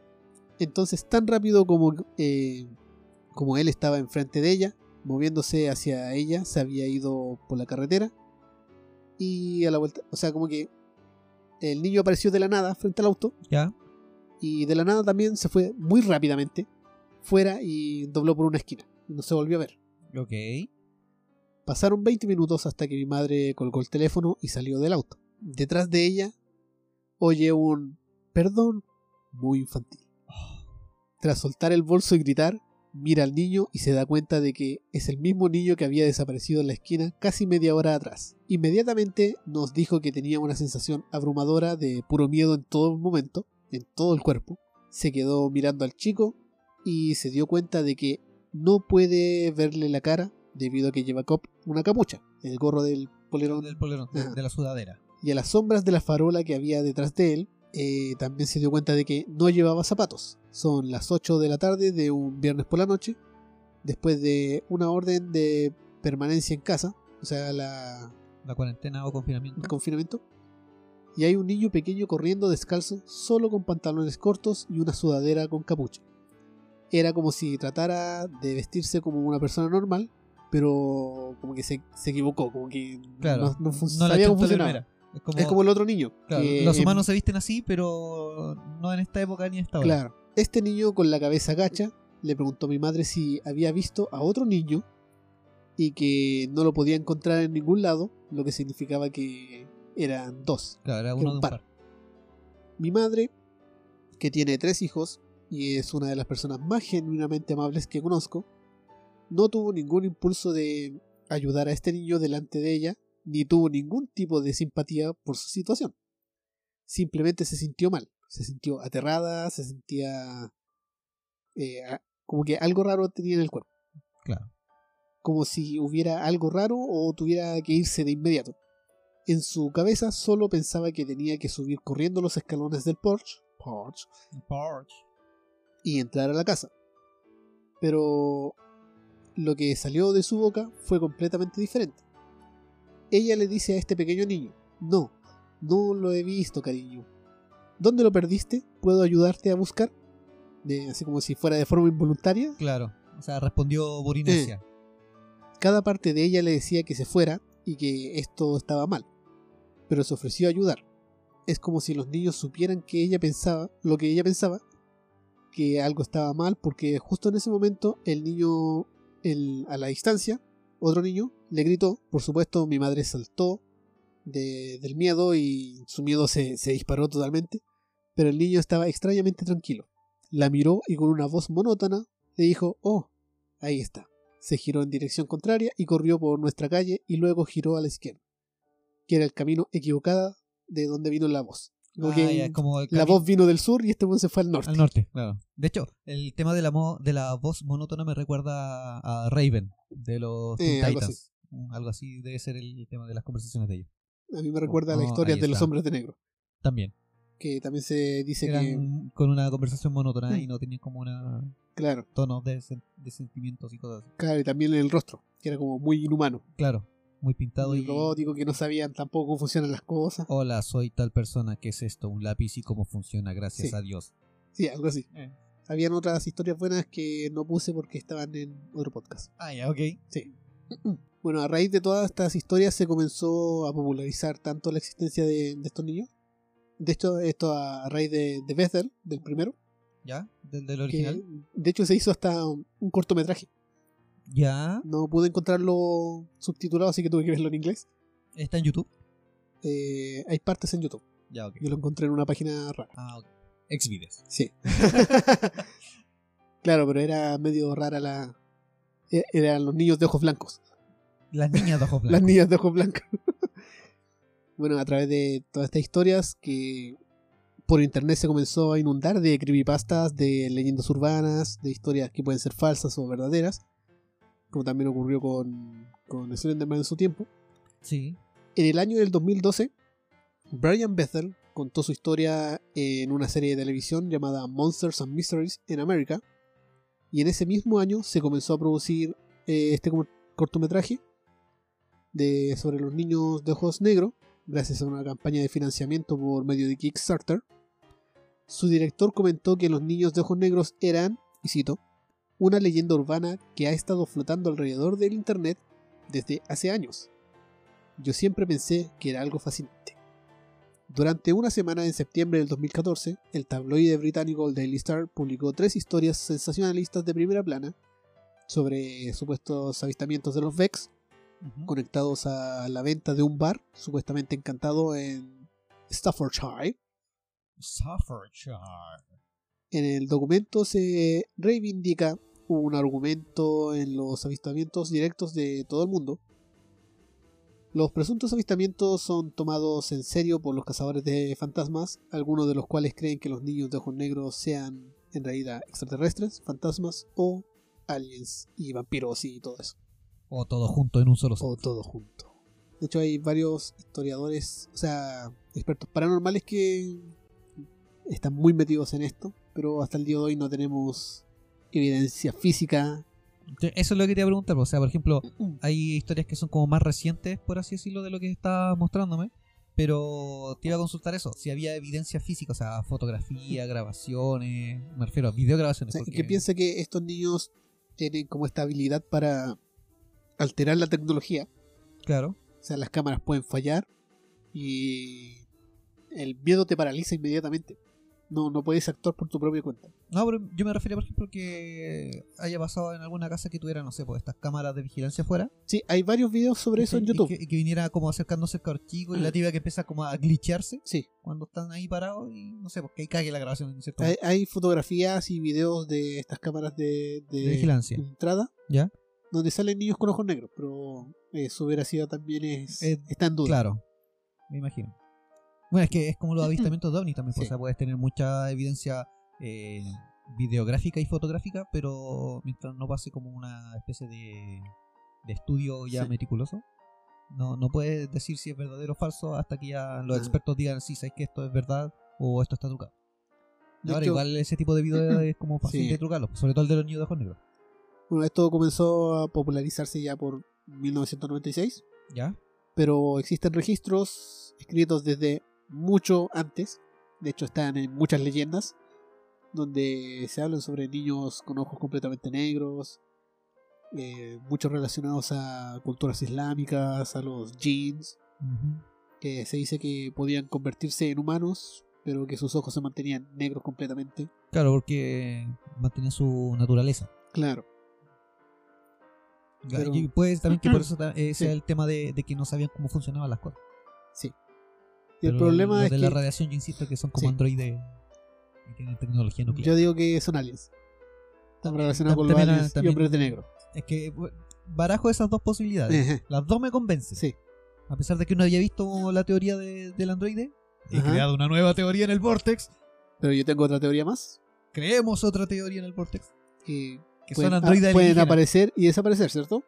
Entonces, tan rápido como, eh, como él estaba enfrente de ella, moviéndose hacia ella, se había ido por la carretera. Y a la vuelta, o sea, como que el niño apareció de la nada frente al auto Ya. y de la nada también se fue muy rápidamente fuera y dobló por una esquina. No se volvió a ver. Ok. Pasaron 20 minutos hasta que mi madre colgó el teléfono y salió del auto. Detrás de ella oye un perdón muy infantil. Tras soltar el bolso y gritar, mira al niño y se da cuenta de que es el mismo niño que había desaparecido en la esquina casi media hora atrás. Inmediatamente nos dijo que tenía una sensación abrumadora de puro miedo en todo momento, en todo el cuerpo. Se quedó mirando al chico y se dio cuenta de que no puede verle la cara debido a que lleva cop una capucha, el gorro del polerón Del polerón, de, Ajá. de la sudadera. y a las sombras de la farola que había detrás de él, eh, también se dio cuenta de que no llevaba zapatos. Son las 8 de la tarde de un viernes por la noche, después de una orden de permanencia en casa, o sea, la, La cuarentena o confinamiento. el confinamiento. Y hay un niño pequeño corriendo descalzo, solo con pantalones cortos y una sudadera con capucha. Era como si tratara de vestirse como una persona normal, pero como que se, se equivocó, como que Claro. no, no No sabía cómo funcionaba. Es como, Es como el otro niño. claro, que los en- humanos se visten así, pero no en esta época ni en esta hora. Claro. Este niño con la cabeza gacha le preguntó a mi madre si había visto a otro niño y que no lo podía encontrar en ningún lado, lo que significaba que eran dos. Claro, era uno un de un par. par. Mi madre, que tiene tres hijos y es una de las personas más genuinamente amables que conozco, no tuvo ningún impulso de ayudar a este niño delante de ella, ni tuvo ningún tipo de simpatía por su situación. Simplemente se sintió mal, se sintió aterrada, se sentía eh, como que algo raro tenía en el cuerpo, Claro. como si hubiera algo raro o tuviera que irse de inmediato. En su cabeza solo pensaba que tenía que subir corriendo los escalones del porche, porche Porch. y entrar a la casa. Pero lo que salió de su boca fue completamente diferente. Ella le dice a este pequeño niño, no, no lo he visto, cariño. ¿Dónde lo perdiste? ¿Puedo ayudarte a buscar? De- así como si fuera de forma involuntaria. Claro. O sea, respondió por inercia. Cada parte de ella le decía que se fuera y que esto estaba mal, pero se ofreció a ayudar. Es como si los niños supieran que ella pensaba, lo que ella pensaba, que algo estaba mal, porque justo en ese momento el niño, el- a la distancia, otro niño, le gritó. Por supuesto, mi madre saltó de- del miedo y su miedo se, se disparó totalmente, pero el niño estaba extrañamente tranquilo. La miró y con una voz monótona le dijo, oh, ahí está. Se giró en dirección contraria y corrió por nuestra calle y luego giró a la izquierda, que era el camino equivocado de donde vino la voz. Como Ah, que ya, es como el la voz vino del sur y este buen se fue al norte. al norte, claro. De hecho, el tema de la, mo- de la voz monótona me recuerda a Raven de los Eh, algo. Mm, Algo así debe ser el tema de las conversaciones de ellos. A mí me recuerda a la Oh, historia de los hombres de negro, También. Que también se dice que, con una conversación monótona y no tenían como una claro, tonos de, sen- de sentimientos y cosas así. claro, y también el rostro, que era como muy inhumano, Claro, muy pintado muy y... robótico, que no sabían tampoco cómo funcionan las cosas. Hola, soy tal persona, ¿qué es esto? Un lápiz y cómo funciona, gracias Sí. a Dios. Sí, algo así. Eh. Habían otras historias buenas que no puse porque estaban en otro podcast. Ah, ya, ok. Sí. Bueno, a raíz de todas estas historias se comenzó a popularizar tanto la existencia de, de estos niños. De hecho, esto a raíz de, de Bethel, del primero. ¿Ya? Del, del que, original. de hecho, se hizo hasta un, un cortometraje. Ya. No pude encontrarlo subtitulado, así que tuve que verlo en inglés. Está en YouTube. Eh, hay partes en YouTube. Ya, ok. Yo lo encontré en una página rara. Ah, ok. Exvideos. Sí. claro, pero era medio rara la. e- Eran los niños de ojos blancos. Las niñas de ojos Las blancos. niñas de ojos blancos. Bueno, a través de todas estas historias que por internet se comenzó a inundar de creepypastas, de leyendas urbanas, de historias que pueden ser falsas o verdaderas, como también ocurrió con, con Slenderman en su tiempo. Sí. En el año del 2012, Brian Bethel contó su historia en una serie de televisión llamada Monsters and Mysteries in America. Y en ese mismo año se comenzó a producir eh, este cortometraje de, sobre los niños de ojos negros, gracias a una campaña de financiamiento por medio de Kickstarter. Su director comentó que los niños de ojos negros eran, y cito, una leyenda urbana que ha estado flotando alrededor del Internet desde hace años. Yo siempre pensé que era algo fascinante. Durante una semana en septiembre del 2014, el tabloide británico el Daily Star publicó tres historias sensacionalistas de primera plana sobre supuestos avistamientos de los Vex Conectados a la venta de un bar supuestamente encantado en Staffordshire. Staffordshire. En el documento se reivindica un argumento en los avistamientos directos de todo el mundo. Los presuntos avistamientos son tomados en serio por los cazadores de fantasmas, algunos de los cuales creen que los niños de ojos negros sean en realidad extraterrestres, fantasmas o aliens y vampiros y todo eso. O todo junto en un solo o set. todo junto. De hecho, hay varios historiadores, o sea, expertos paranormales que están muy metidos en esto, pero hasta el día de hoy no tenemos evidencia física. Eso es lo que quería preguntar. O sea, por ejemplo, hay historias que son como más recientes, por así decirlo, de lo que está mostrándome. Pero te iba a consultar eso, si había evidencia física, o sea, fotografía, grabaciones, me refiero a O videograbaciones. sea, porque- que piensa que estos niños tienen como esta habilidad para alterar la tecnología. Claro. O sea, las cámaras pueden fallar y el miedo te paraliza inmediatamente. No, no puedes actuar por tu propia cuenta. No, pero yo me refería, por ejemplo, que haya pasado en alguna casa que tuviera, no sé, pues estas cámaras de vigilancia afuera. Sí, hay varios videos sobre eso en y YouTube. que, y que viniera como acercándose el cabro chico y la tibia que empieza como a glitcharse Sí, cuando están ahí parados y no sé, pues que ahí cague la grabación en cierto Hay, hay fotografías y videos de estas cámaras de, de De vigilancia. entrada ¿Ya? Donde salen niños con ojos negros, pero eh, su veracidad también es, Eh, está en duda. Claro, me imagino. Bueno, es que es como los avistamientos de ovnis también, pues, Sí. o sea, puedes tener mucha evidencia eh, videográfica y fotográfica, pero mientras no pase como una especie de, de estudio ya Sí. meticuloso, no, no puedes decir si es verdadero o falso hasta que ya los Ah. expertos digan si sabes que esto es verdad o esto está trucado. De Ahora, hecho, igual ese tipo de videos es como fácil Sí. de trucarlo, sobre todo el de los niños de ojos negros. Bueno, esto comenzó a popularizarse ya por 1996, ¿Ya? pero existen registros escritos desde mucho antes. De hecho, están en muchas leyendas donde se hablan sobre niños con ojos completamente negros, eh, muchos relacionados a culturas islámicas, a los jeans, que se dice que podían convertirse en humanos, pero que sus ojos se mantenían negros completamente. Claro, porque mantienen su naturaleza. Claro. Pero- Y puede también que por eso eh, Sí. sea el tema de, de que no sabían cómo funcionaban las cosas. Sí. Y el problema los es de que la radiación, yo insisto, que son como Sí. androides y tienen tecnología nuclear. yo digo que son aliens. Están También- relacionados con los también- aliens y también- hombres de negro. Es que barajo esas dos posibilidades. Las dos me convencen. Sí. A pesar de que uno había visto la teoría de- del androide, he Ajá. creado una nueva teoría en el Vortex. Pero yo tengo otra teoría más. Creemos otra teoría en el Vortex. Que Que pueden, son androides ah, pueden aparecer y desaparecer, ¿cierto?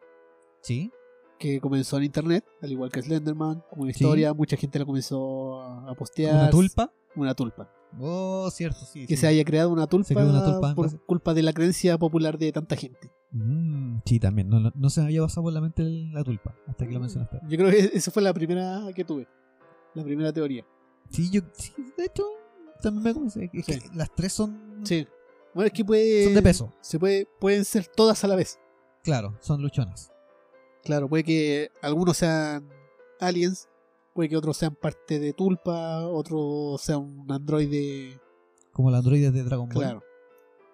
Sí. Que comenzó en internet, al igual que Slenderman, como una Sí. historia. Mucha gente la comenzó a postear. Una tulpa. Una tulpa. Oh, cierto, sí. Que sí. se haya creado una tulpa, creó una tulpa en por base- culpa de la creencia popular de tanta gente. Mm, sí, también. No, no, no se me había pasado por la mente la tulpa hasta que lo mencionaste. Yo creo que esa fue la primera que tuve. La primera teoría. Sí, yo, sí, de hecho, también me convence. Es que Sí. las tres son, Sí. Bueno, es que puede. son de peso. Se puede, pueden ser todas a la vez. Claro, son luchonas. Claro, puede que algunos sean aliens, puede que otros sean parte de Tulpa, otros sean un androide. Como el androide de Dragon Ball. Claro.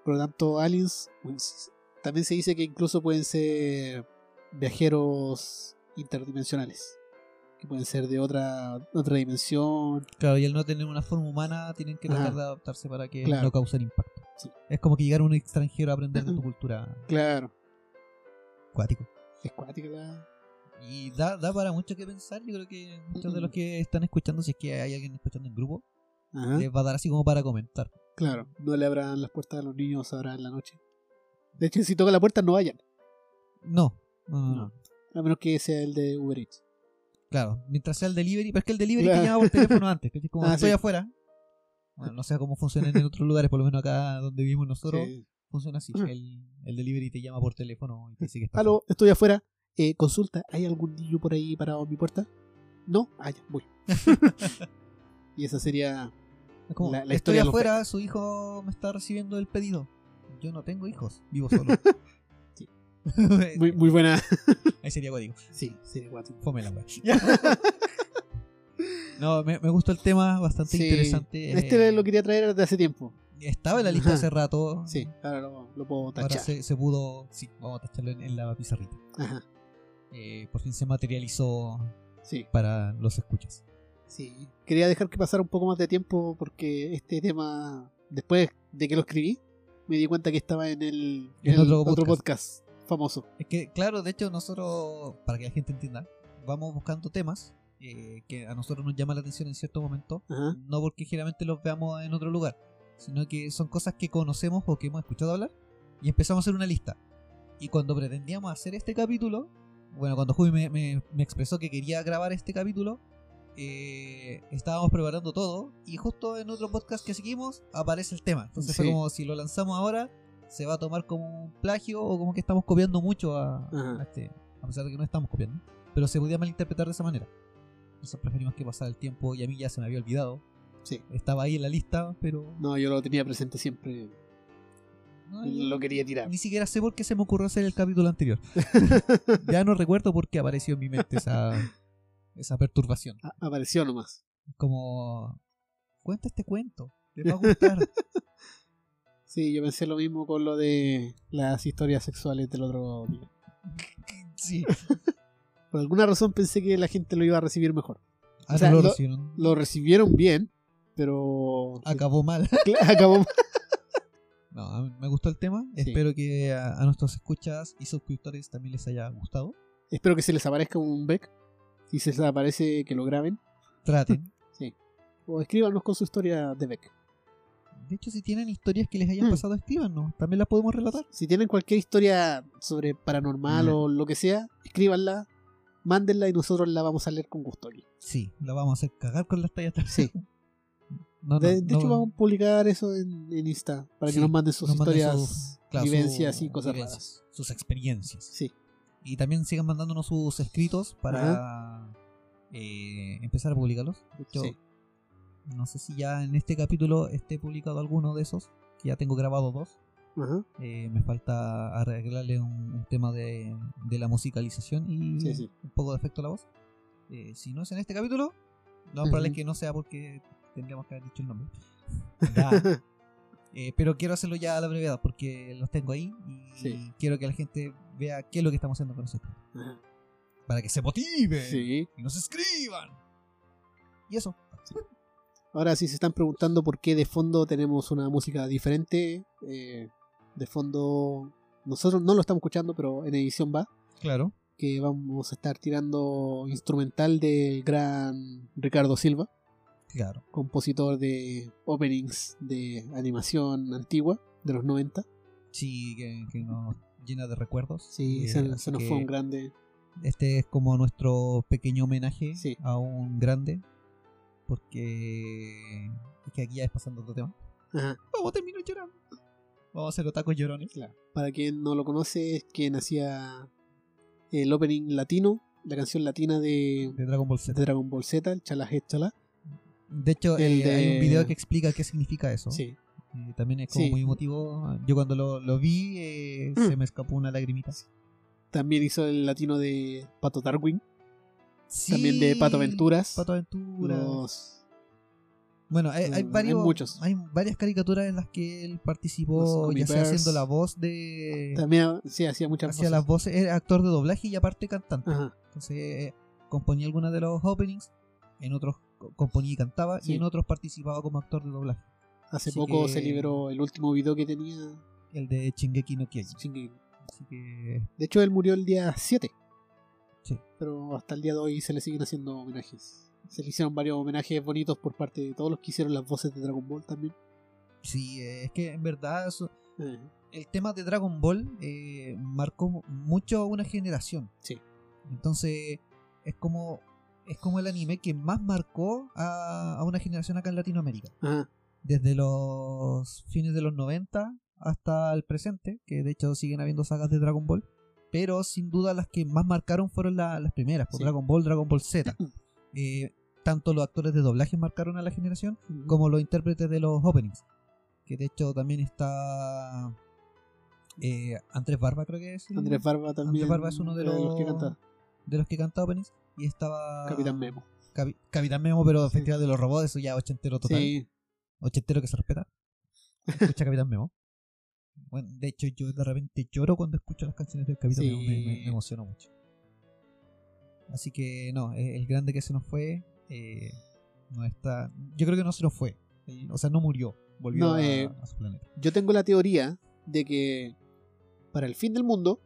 Por lo tanto, aliens. pues, También se dice que incluso pueden ser viajeros interdimensionales. Que pueden ser de otra, otra dimensión. Claro, y al no tener una forma humana, tienen que tratar de adaptarse para que Claro. no causen impacto. Sí. Es como que llegar un extranjero a aprender de tu cultura Claro. acuático. Es cuática la. Y da, da para mucho que pensar. Yo creo que muchos de los que están escuchando, si es que hay alguien escuchando en grupo, Ajá. les va a dar así como para comentar. Claro. No le abran las puertas a los niños ahora en la noche. De hecho, si toca la puerta, no vayan. No, no, no. A menos que sea el de Uber Eats. Claro, mientras sea el delivery, pero es que el delivery Claro. te llama por teléfono antes, que como Ah, estoy sí. afuera. Bueno, no sé cómo funciona en otros lugares, por lo menos acá donde vivimos nosotros, Sí. funciona así. El, el delivery te llama por teléfono y te dice que está Aló, estoy afuera. Eh, consulta, ¿hay algún niño por ahí parado en mi puerta? No, ah, ya, voy. y esa sería. Como, La- la estoy historia afuera, su hijo me está recibiendo el pedido. Yo no tengo hijos, vivo solo. Muy, muy buena. Ahí sería código. Sí, sería guapo. Fome la. No, me, me gustó el tema, bastante Sí. interesante. Este eh, lo quería traer desde hace tiempo. Estaba en la lista Ajá. hace rato. Sí, ahora lo, lo puedo Ahora tachar. se, se pudo. Sí, vamos a tacharlo en, en la pizarrita. Ajá, Eh, por fin se materializó sí, para los escuchas. sí. Quería dejar que pasara un poco más de tiempo porque este tema, después de que lo escribí, me di cuenta que estaba en el, En el otro otro, podcast. podcast. famoso. Es que, claro, de hecho, nosotros, para que la gente entienda, vamos buscando temas eh, que a nosotros nos llama la atención en cierto momento. Ajá, No porque generalmente los veamos en otro lugar, sino que son cosas que conocemos o que hemos escuchado hablar y empezamos a hacer una lista. Y cuando pretendíamos hacer este capítulo, bueno, cuando Juvi me, me- me expresó que quería grabar este capítulo, eh, estábamos preparando todo y justo en otro podcast que seguimos aparece el tema. Entonces fue Sí. como si lo lanzamos ahora, se va a tomar como un plagio o como que estamos copiando mucho a, Ajá. a este, a pesar de que no estamos copiando. Pero se podía malinterpretar de esa manera. Nosotros preferimos que pasara el tiempo y a mí ya se me había olvidado. sí. Estaba ahí en la lista, pero No, yo lo tenía presente siempre. no, Lo quería tirar. ni siquiera sé por qué se me ocurrió hacer el capítulo anterior. ya no recuerdo por qué apareció en mi mente esa, esa perturbación. A- Apareció nomás. Como, cuenta este cuento, te va a gustar. Sí, yo pensé lo mismo con lo de las historias sexuales del otro día. sí. Por alguna razón pensé que la gente lo iba a recibir mejor. Ah, O sea, no lo lo- recibieron. Lo recibieron bien, pero Acabó mal. acabó. No, a mí me gustó el tema. Sí. Espero que a, a nuestros escuchas y suscriptores también les haya gustado. Espero que se les aparezca un Beck. Si se les aparece, que lo graben. Traten. O escríbanos con su historia de Beck. De hecho, si tienen historias que les hayan Mm. pasado, escríbanos. También las podemos relatar. Si tienen cualquier historia sobre paranormal Mm. o lo que sea, escríbanla, mándenla y nosotros la vamos a leer con gusto aquí. Sí, la vamos a hacer cagar con las tallas. Sí. No, no, de de no- hecho, vamos a publicar eso en, en Insta para Sí, que nos manden sus nos manden historias, sus- claro, vivencias y cosas raras. Sus experiencias. Sí. Y también sigan mandándonos sus escritos para eh, empezar a publicarlos. De hecho, Sí. no sé si ya en este capítulo esté publicado alguno de esos. que Ya tengo grabado dos. Ajá. Eh, me falta arreglarle un, un tema de, de la musicalización y Sí, sí. un poco de efecto a la voz. Eh, si no es en este capítulo, lo más probable es que no sea porque tendríamos que haber dicho el nombre. Eh, pero quiero hacerlo ya a la brevedad porque los tengo ahí y Sí. quiero que la gente vea qué es lo que estamos haciendo con nosotros. Ajá. Para que se motive y nos escriban. Y eso. Ahora, si se están preguntando por qué de fondo tenemos una música diferente, eh, de fondo nosotros no lo estamos escuchando, pero en edición va, Claro. que vamos a estar tirando instrumental del gran Ricardo Silva, Claro. compositor de openings de animación antigua de los 90. Sí, que, que nos llena de recuerdos. Sí, Eh, se, se nos fue un grande. Este es como nuestro pequeño homenaje Sí. a un grande. Porque es que aquí ya es pasando otro tema. Ajá, Vamos a terminar llorando. Vamos a hacer otacos llorones. claro. Para quien no lo conoce, es quien hacía el opening latino, la canción latina de, De Dragon Ball de Z. Dragon Ball Z, el Chala Head Chala. De hecho, El eh, hay de- un video que explica qué significa eso. Sí, Y también es como Sí. muy emotivo. Yo cuando lo, lo vi, eh, Mm. se me escapó una lagrimita. También hizo el latino de Pato Darwin. Sí, También de Pato Aventuras. Pato Aventuras. Los- Bueno, hay, hay Mm, hay varios, muchos. hay varias caricaturas en las que él participó, ya sea haciendo la voz de... También sí, hacía muchas Hacía voces. las voces, era actor de doblaje y aparte cantante. Ajá. Entonces eh, componía algunos de los openings, en otros co- componía y cantaba, Sí. y en otros participaba como actor de doblaje. Hace Así poco que- se liberó el último video que tenía. El de Shingeki no Kyojin. Así que De hecho, él murió el día 7. Sí. Pero hasta el día de hoy se le siguen haciendo homenajes. Se le hicieron varios homenajes bonitos por parte de todos los que hicieron las voces de Dragon Ball también. sí, eh, es que en verdad eso- Eh, el tema de Dragon Ball eh, marcó mu- mucho a una generación. Sí. Entonces es como es como el anime que más marcó a, a una generación acá en Latinoamérica. Ajá. Desde los fines de los 90 hasta el presente, que de hecho siguen habiendo sagas de Dragon Ball. Pero sin duda las que más marcaron fueron la- las primeras, por Sí. Dragon Ball, Dragon Ball Z. Eh, tanto los actores de doblaje marcaron a la generación como los intérpretes de los openings. Que de hecho también está eh, Andrés Barba, creo que es. Andrés Barba también. Andrés Barba es uno de los, que canta. de los que canta openings. Y estaba. Capitán Memo. Capi- Capitán Memo, pero Sí. Festival de los Robots, eso ya ochentero total. Sí. Ochentero que se respeta. Escucha Capitán Memo. Bueno, de hecho, yo de repente lloro cuando escucho las canciones del Capitán Sí. Memo. Me, me- me emociono mucho. Así que no, el grande que se nos fue. Eh, no está. Yo creo que no se nos fue. O sea, no murió. Volvió No, a, eh, a su planeta. Yo tengo la teoría de que para el fin del mundo,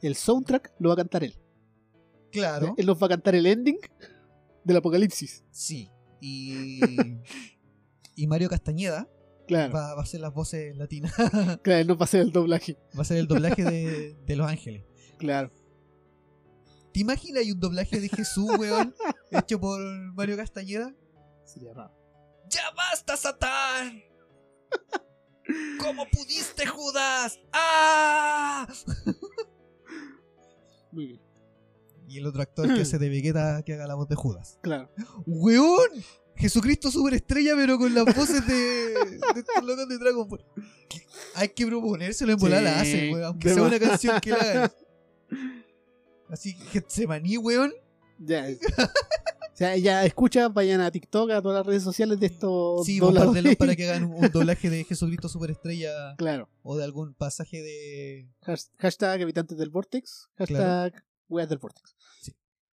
el soundtrack lo va a cantar él. Claro. Él nos va a cantar el ending del apocalipsis. Sí. Y. y Mario Castañeda Claro. va, va a hacer las voces latinas. Claro, él nos va a hacer el doblaje. va a ser el doblaje de, de Los Ángeles. Claro. ¿Te imaginas hay un doblaje de Jesús, weón? hecho por Mario Castañeda? Sería raro. ¡Ya basta, Satán! ¿Cómo pudiste, Judas? ¡Ah! Muy bien. Y el otro actor que hace de Vegeta que haga la voz de Judas. Claro. ¡Weón! Jesucristo superestrella, pero con las voces de, de estos locos de Dragon Ball. Hay que proponérselo en volar Sí, la hacen, weón. Aunque sea una canción que la hagan. Así que Getsemaní, weón. Ya. O sea, ya escucha, vayan a TikTok, a todas las redes sociales de estos Sí, bombárdelos para que hagan un, un doblaje de Jesucristo superestrella Claro. o de algún pasaje de Hash- Hashtag habitantes del Vortex. Hashtag weas del Vortex.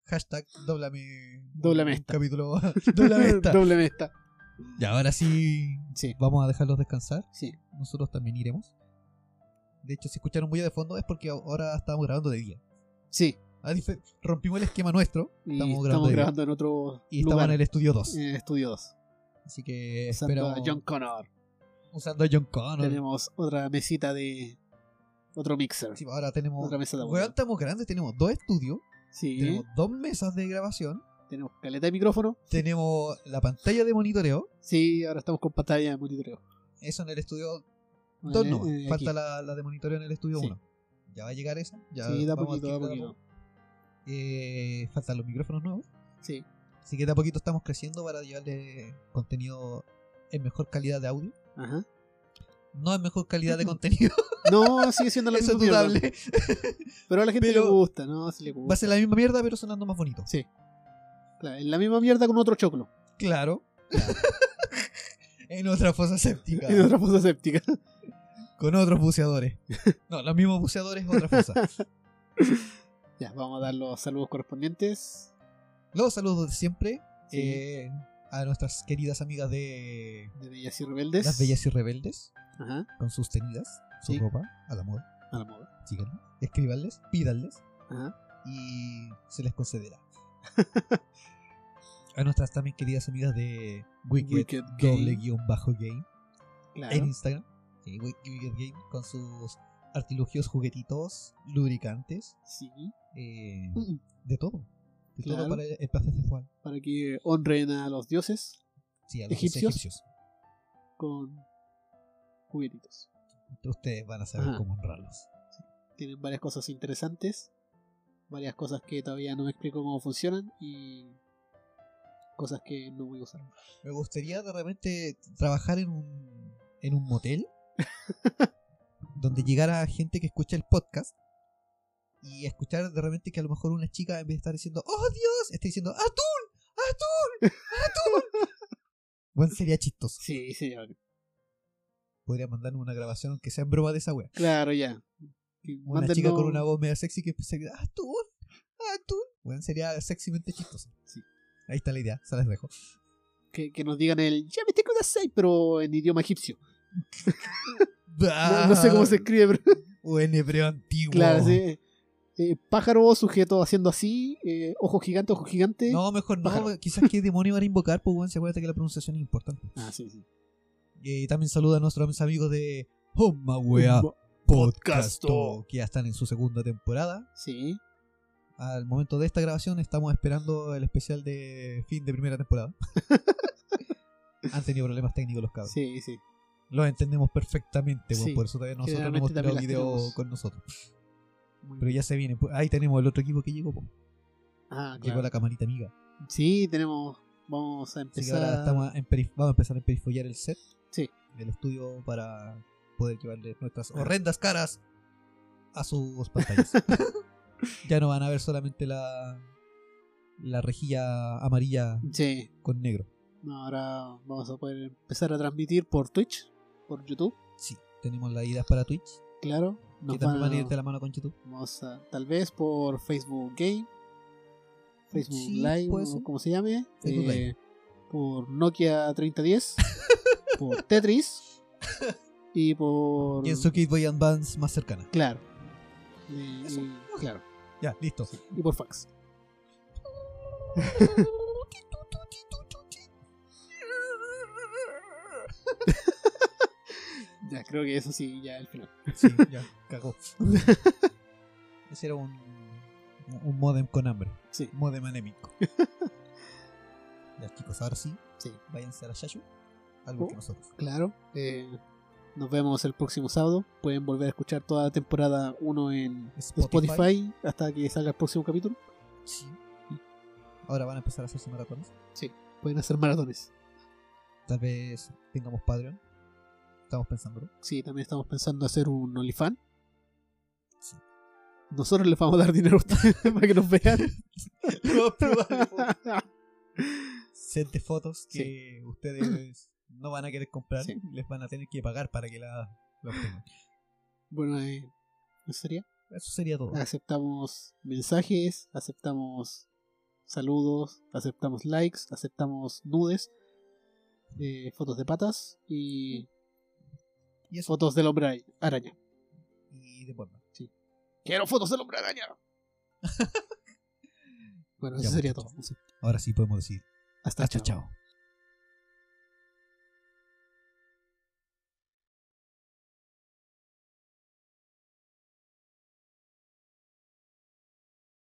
hashtag doblame Dóblame un esta. capítulo doblame esta. Dobleme esta. y ahora sí Sí, vamos a dejarlos descansar sí. nosotros también iremos de hecho si escucharon bulla de fondo es porque ahora estamos grabando de día Sí. Rompimos el esquema nuestro Y estamos estamos, grabando, día. grabando en otro y estamos lugar. en el estudio 2 en el estudio 2. así que Usando a John Connor. usando a John Connor Tenemos otra mesita de. Otro mixer. Sí, ahora tenemos Otra mesa de estamos grandes tenemos dos estudios Sí. tenemos dos mesas de grabación Tenemos caleta de micrófono. tenemos la pantalla de monitoreo Sí, ahora estamos con pantalla de monitoreo. Eso en el estudio 2 Eh, no, eh, falta la, la de monitoreo en el estudio Sí. 1. Ya va a llegar esa. Ya Sí, da vamos poquito, da a poquito. Eh, faltan los micrófonos nuevos. Sí. Así que de a poquito estamos creciendo para llevarle contenido en mejor calidad de audio. Ajá. No en mejor calidad de contenido, No, sigue siendo la misma mierda. dudable. Pero a la gente Pero- le gusta, ¿no? Sí le gusta. Va a ser la misma mierda, pero sonando más bonito. Sí. Claro, en la misma mierda con otro choclo. Claro. en otra fosa séptica. En otra fosa séptica. Con otros buceadores. No, los mismos buceadores, otra fosa. Ya, vamos a dar los saludos correspondientes. Los saludos de siempre. Sí. eh, a nuestras queridas amigas de De Bellas y Rebeldes. Las Bellas y Rebeldes, Ajá. con sus tenidas, su Sí. ropa, a la moda. A la moda. Síganlas, escríbanles, pídanles Ajá. y se les concederá. a nuestras también queridas amigas de Wicked, Wicked doble Game. guion bajo game Claro. en Instagram. Sí, Wicked Game con sus artilugios, juguetitos, lubricantes, Sí. eh, Mm, de todo. De Claro. todo para el, placer sexual. Para que honren a los dioses Sí, a los Egipcios. egipcios. con juguetitos. Ustedes van a saber Ajá. cómo honrarlos. Tienen varias cosas interesantes. Varias cosas que todavía no me explico cómo funcionan. Y cosas que no voy a usar. Me gustaría de repente trabajar en un, en un motel donde llegara gente que escucha el podcast y escuchar de repente que a lo mejor una chica en vez de estar diciendo ¡Oh Dios! está diciendo ¡Atún! ¡Atún! ¡Atún! bueno, sería chistoso. Sí, sí, ya. Podría mandarnos una grabación que sea en broma de esa wea. Claro, ya. Una mándennos- chica con una voz media sexy que empiece a gritar ¡Atún! ¡Atún! Bueno, sería sexymente chistoso. Sí. Ahí está la idea, se las dejo. que, que nos digan el ya me te kudasai, pero en idioma egipcio. No, Ah. no sé cómo se escribe, pero O en hebreo antiguo. claro, sí. Eh, pájaro, sujeto haciendo así, eh, ojo gigante, ojo gigante. No, mejor no. Quizás qué demonio van a invocar, pues bueno, se acuerda que la pronunciación es importante. Ah, sí, sí. Y también saluda a nuestros amigos de Homa Wea Podcast, que ya están en su segunda temporada. Sí, Al momento de esta grabación estamos esperando el especial de fin de primera temporada. Han tenido problemas técnicos los cabros. sí, sí. Los entendemos perfectamente, Sí, por eso todavía nosotros no hemos tirado video con nosotros. Muy Pero ya se viene. pues, Ahí tenemos el otro equipo que llegó. po. Ah, Llegó claro. la camarita amiga. Sí, tenemos. Vamos a empezar. ahora estamos en perif- vamos a empezar a perifollar el set Sí. del estudio para poder llevarle nuestras horrendas caras a sus pantallas. ya no van a ver solamente la la rejilla amarilla Sí. con negro. Ahora vamos a poder empezar a transmitir por Twitch, por YouTube, Sí, tenemos las ideas para Twitch, claro. Nos que también van a ir de la mano con YouTube. Vamos a, tal vez por Facebook Game, Facebook Sí, Live, o como se llame, Facebook eh, Live. por Nokia 3010, por Tetris y por... Y en su Game Boy Advance más cercana. Claro. Y, claro. Ya, listo. sí, Y por fax. creo que eso sí, ya el final. Sí, ya, cagó. Ese era un, un modem con hambre. Sí. Un modem anémico. ya, chicos, ahora sí, Sí, váyanse a la Shashu. Algo Oh. que nosotros. claro. Eh, nos vemos el próximo sábado. Pueden volver a escuchar toda la temporada 1 en Spotify. Spotify hasta que salga el próximo capítulo. Sí. Ahora van a empezar a hacerse maratones. Pueden hacer maratones. Tal vez tengamos Patreon. Estamos pensándolo. Sí, también estamos pensando hacer un OnlyFans. Sí. Nosotros les vamos a dar dinero a ustedes para que nos vean. Set de fotos que ustedes no van a querer comprar. Sí. Les van a tener que pagar para que la, la obtengan. bueno, eh, ¿eso sería? Eso sería todo. Aceptamos mensajes, aceptamos saludos, aceptamos likes, aceptamos nudes, eh, fotos de patas y Y eso. fotos del hombre araña. Y de porno. ¡Quiero fotos del hombre araña! bueno, eso Ya, sería todo. Ahora sí podemos decir. Hasta Hasta chao. chao.